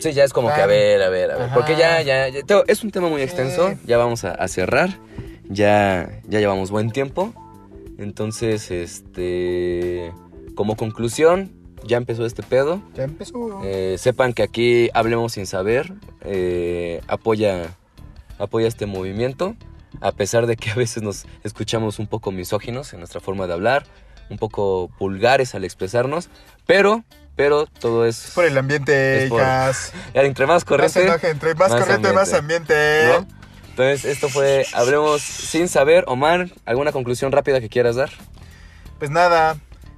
[SPEAKER 1] Sí, ya es como que a
[SPEAKER 2] Tan-
[SPEAKER 1] ver, a ver, a ver.
[SPEAKER 2] Ajá.
[SPEAKER 1] Porque ya, ya, ya- es un tema muy
[SPEAKER 2] Sí.
[SPEAKER 1] extenso. Ya vamos a, a cerrar. Ya, ya llevamos buen tiempo. Entonces, este. Como conclusión, ya empezó este pedo.
[SPEAKER 2] ya empezó
[SPEAKER 1] Eh, sepan que aquí Hablemos Sin Saber eh, apoya, apoya este movimiento. A pesar de que a veces nos escuchamos un poco misóginos en nuestra forma de hablar. Un poco vulgares al expresarnos. Pero, pero todo es.
[SPEAKER 2] por el ambiente
[SPEAKER 1] es por- Entre más corriente.
[SPEAKER 2] enojen, entre más,
[SPEAKER 1] más
[SPEAKER 2] corriente más ambiente
[SPEAKER 1] ¿no? Entonces, esto fue Hablemos sin saber. Omar, ¿alguna conclusión rápida que quieras dar?
[SPEAKER 2] pues nada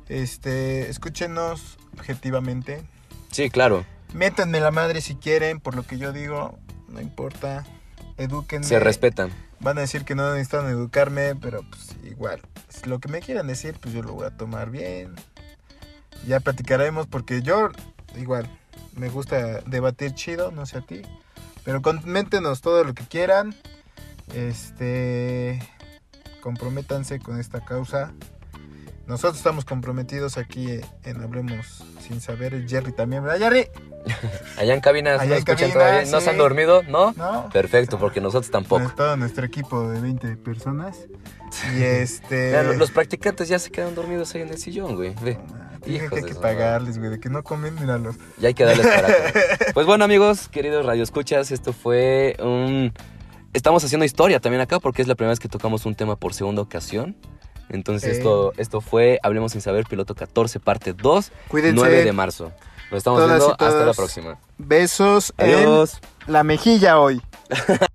[SPEAKER 2] este escúchenos objetivamente
[SPEAKER 1] Sí, claro.
[SPEAKER 2] Métanme la madre si quieren, por lo que yo digo, no importa. Edúquenme.
[SPEAKER 1] Se respetan.
[SPEAKER 2] Van a decir que no necesitan educarme, pero pues igual. Lo que me quieran decir, pues yo lo voy a tomar bien. Ya platicaremos porque yo igual me gusta debatir chido, no sé a ti. Pero coméntenos todo lo que quieran. Este comprométanse con esta causa. Nosotros estamos comprometidos aquí en Hablemos sin saber. Jerry también, ¿verdad, Jerry?
[SPEAKER 1] Allá en cabina,
[SPEAKER 2] Allá
[SPEAKER 1] ¿no
[SPEAKER 2] en
[SPEAKER 1] escuchan
[SPEAKER 2] cabina,
[SPEAKER 1] todavía? ¿No
[SPEAKER 2] sí.
[SPEAKER 1] se han dormido? ¿No?
[SPEAKER 2] No.
[SPEAKER 1] Perfecto, porque nosotros tampoco.
[SPEAKER 2] Todo nuestro equipo de 20 personas. Y este.
[SPEAKER 1] Mira, los practicantes ya se quedan dormidos ahí en el sillón, güey. Ve. Hijos
[SPEAKER 2] que hay que pagarles, güey, de que no comen, míralos.
[SPEAKER 1] Y hay que darles para. Pues bueno, amigos, queridos radioescuchas, esto fue un... Estamos haciendo historia también acá porque es la primera vez que tocamos un tema por segunda ocasión. Entonces
[SPEAKER 2] Eh.
[SPEAKER 1] esto, esto fue Hablemos sin saber, piloto 14, parte 2,
[SPEAKER 2] Cuídense.
[SPEAKER 1] 9 de marzo. Nos estamos
[SPEAKER 2] Todas
[SPEAKER 1] viendo hasta la próxima.
[SPEAKER 2] Besos
[SPEAKER 1] Adiós.
[SPEAKER 2] en la mejilla hoy.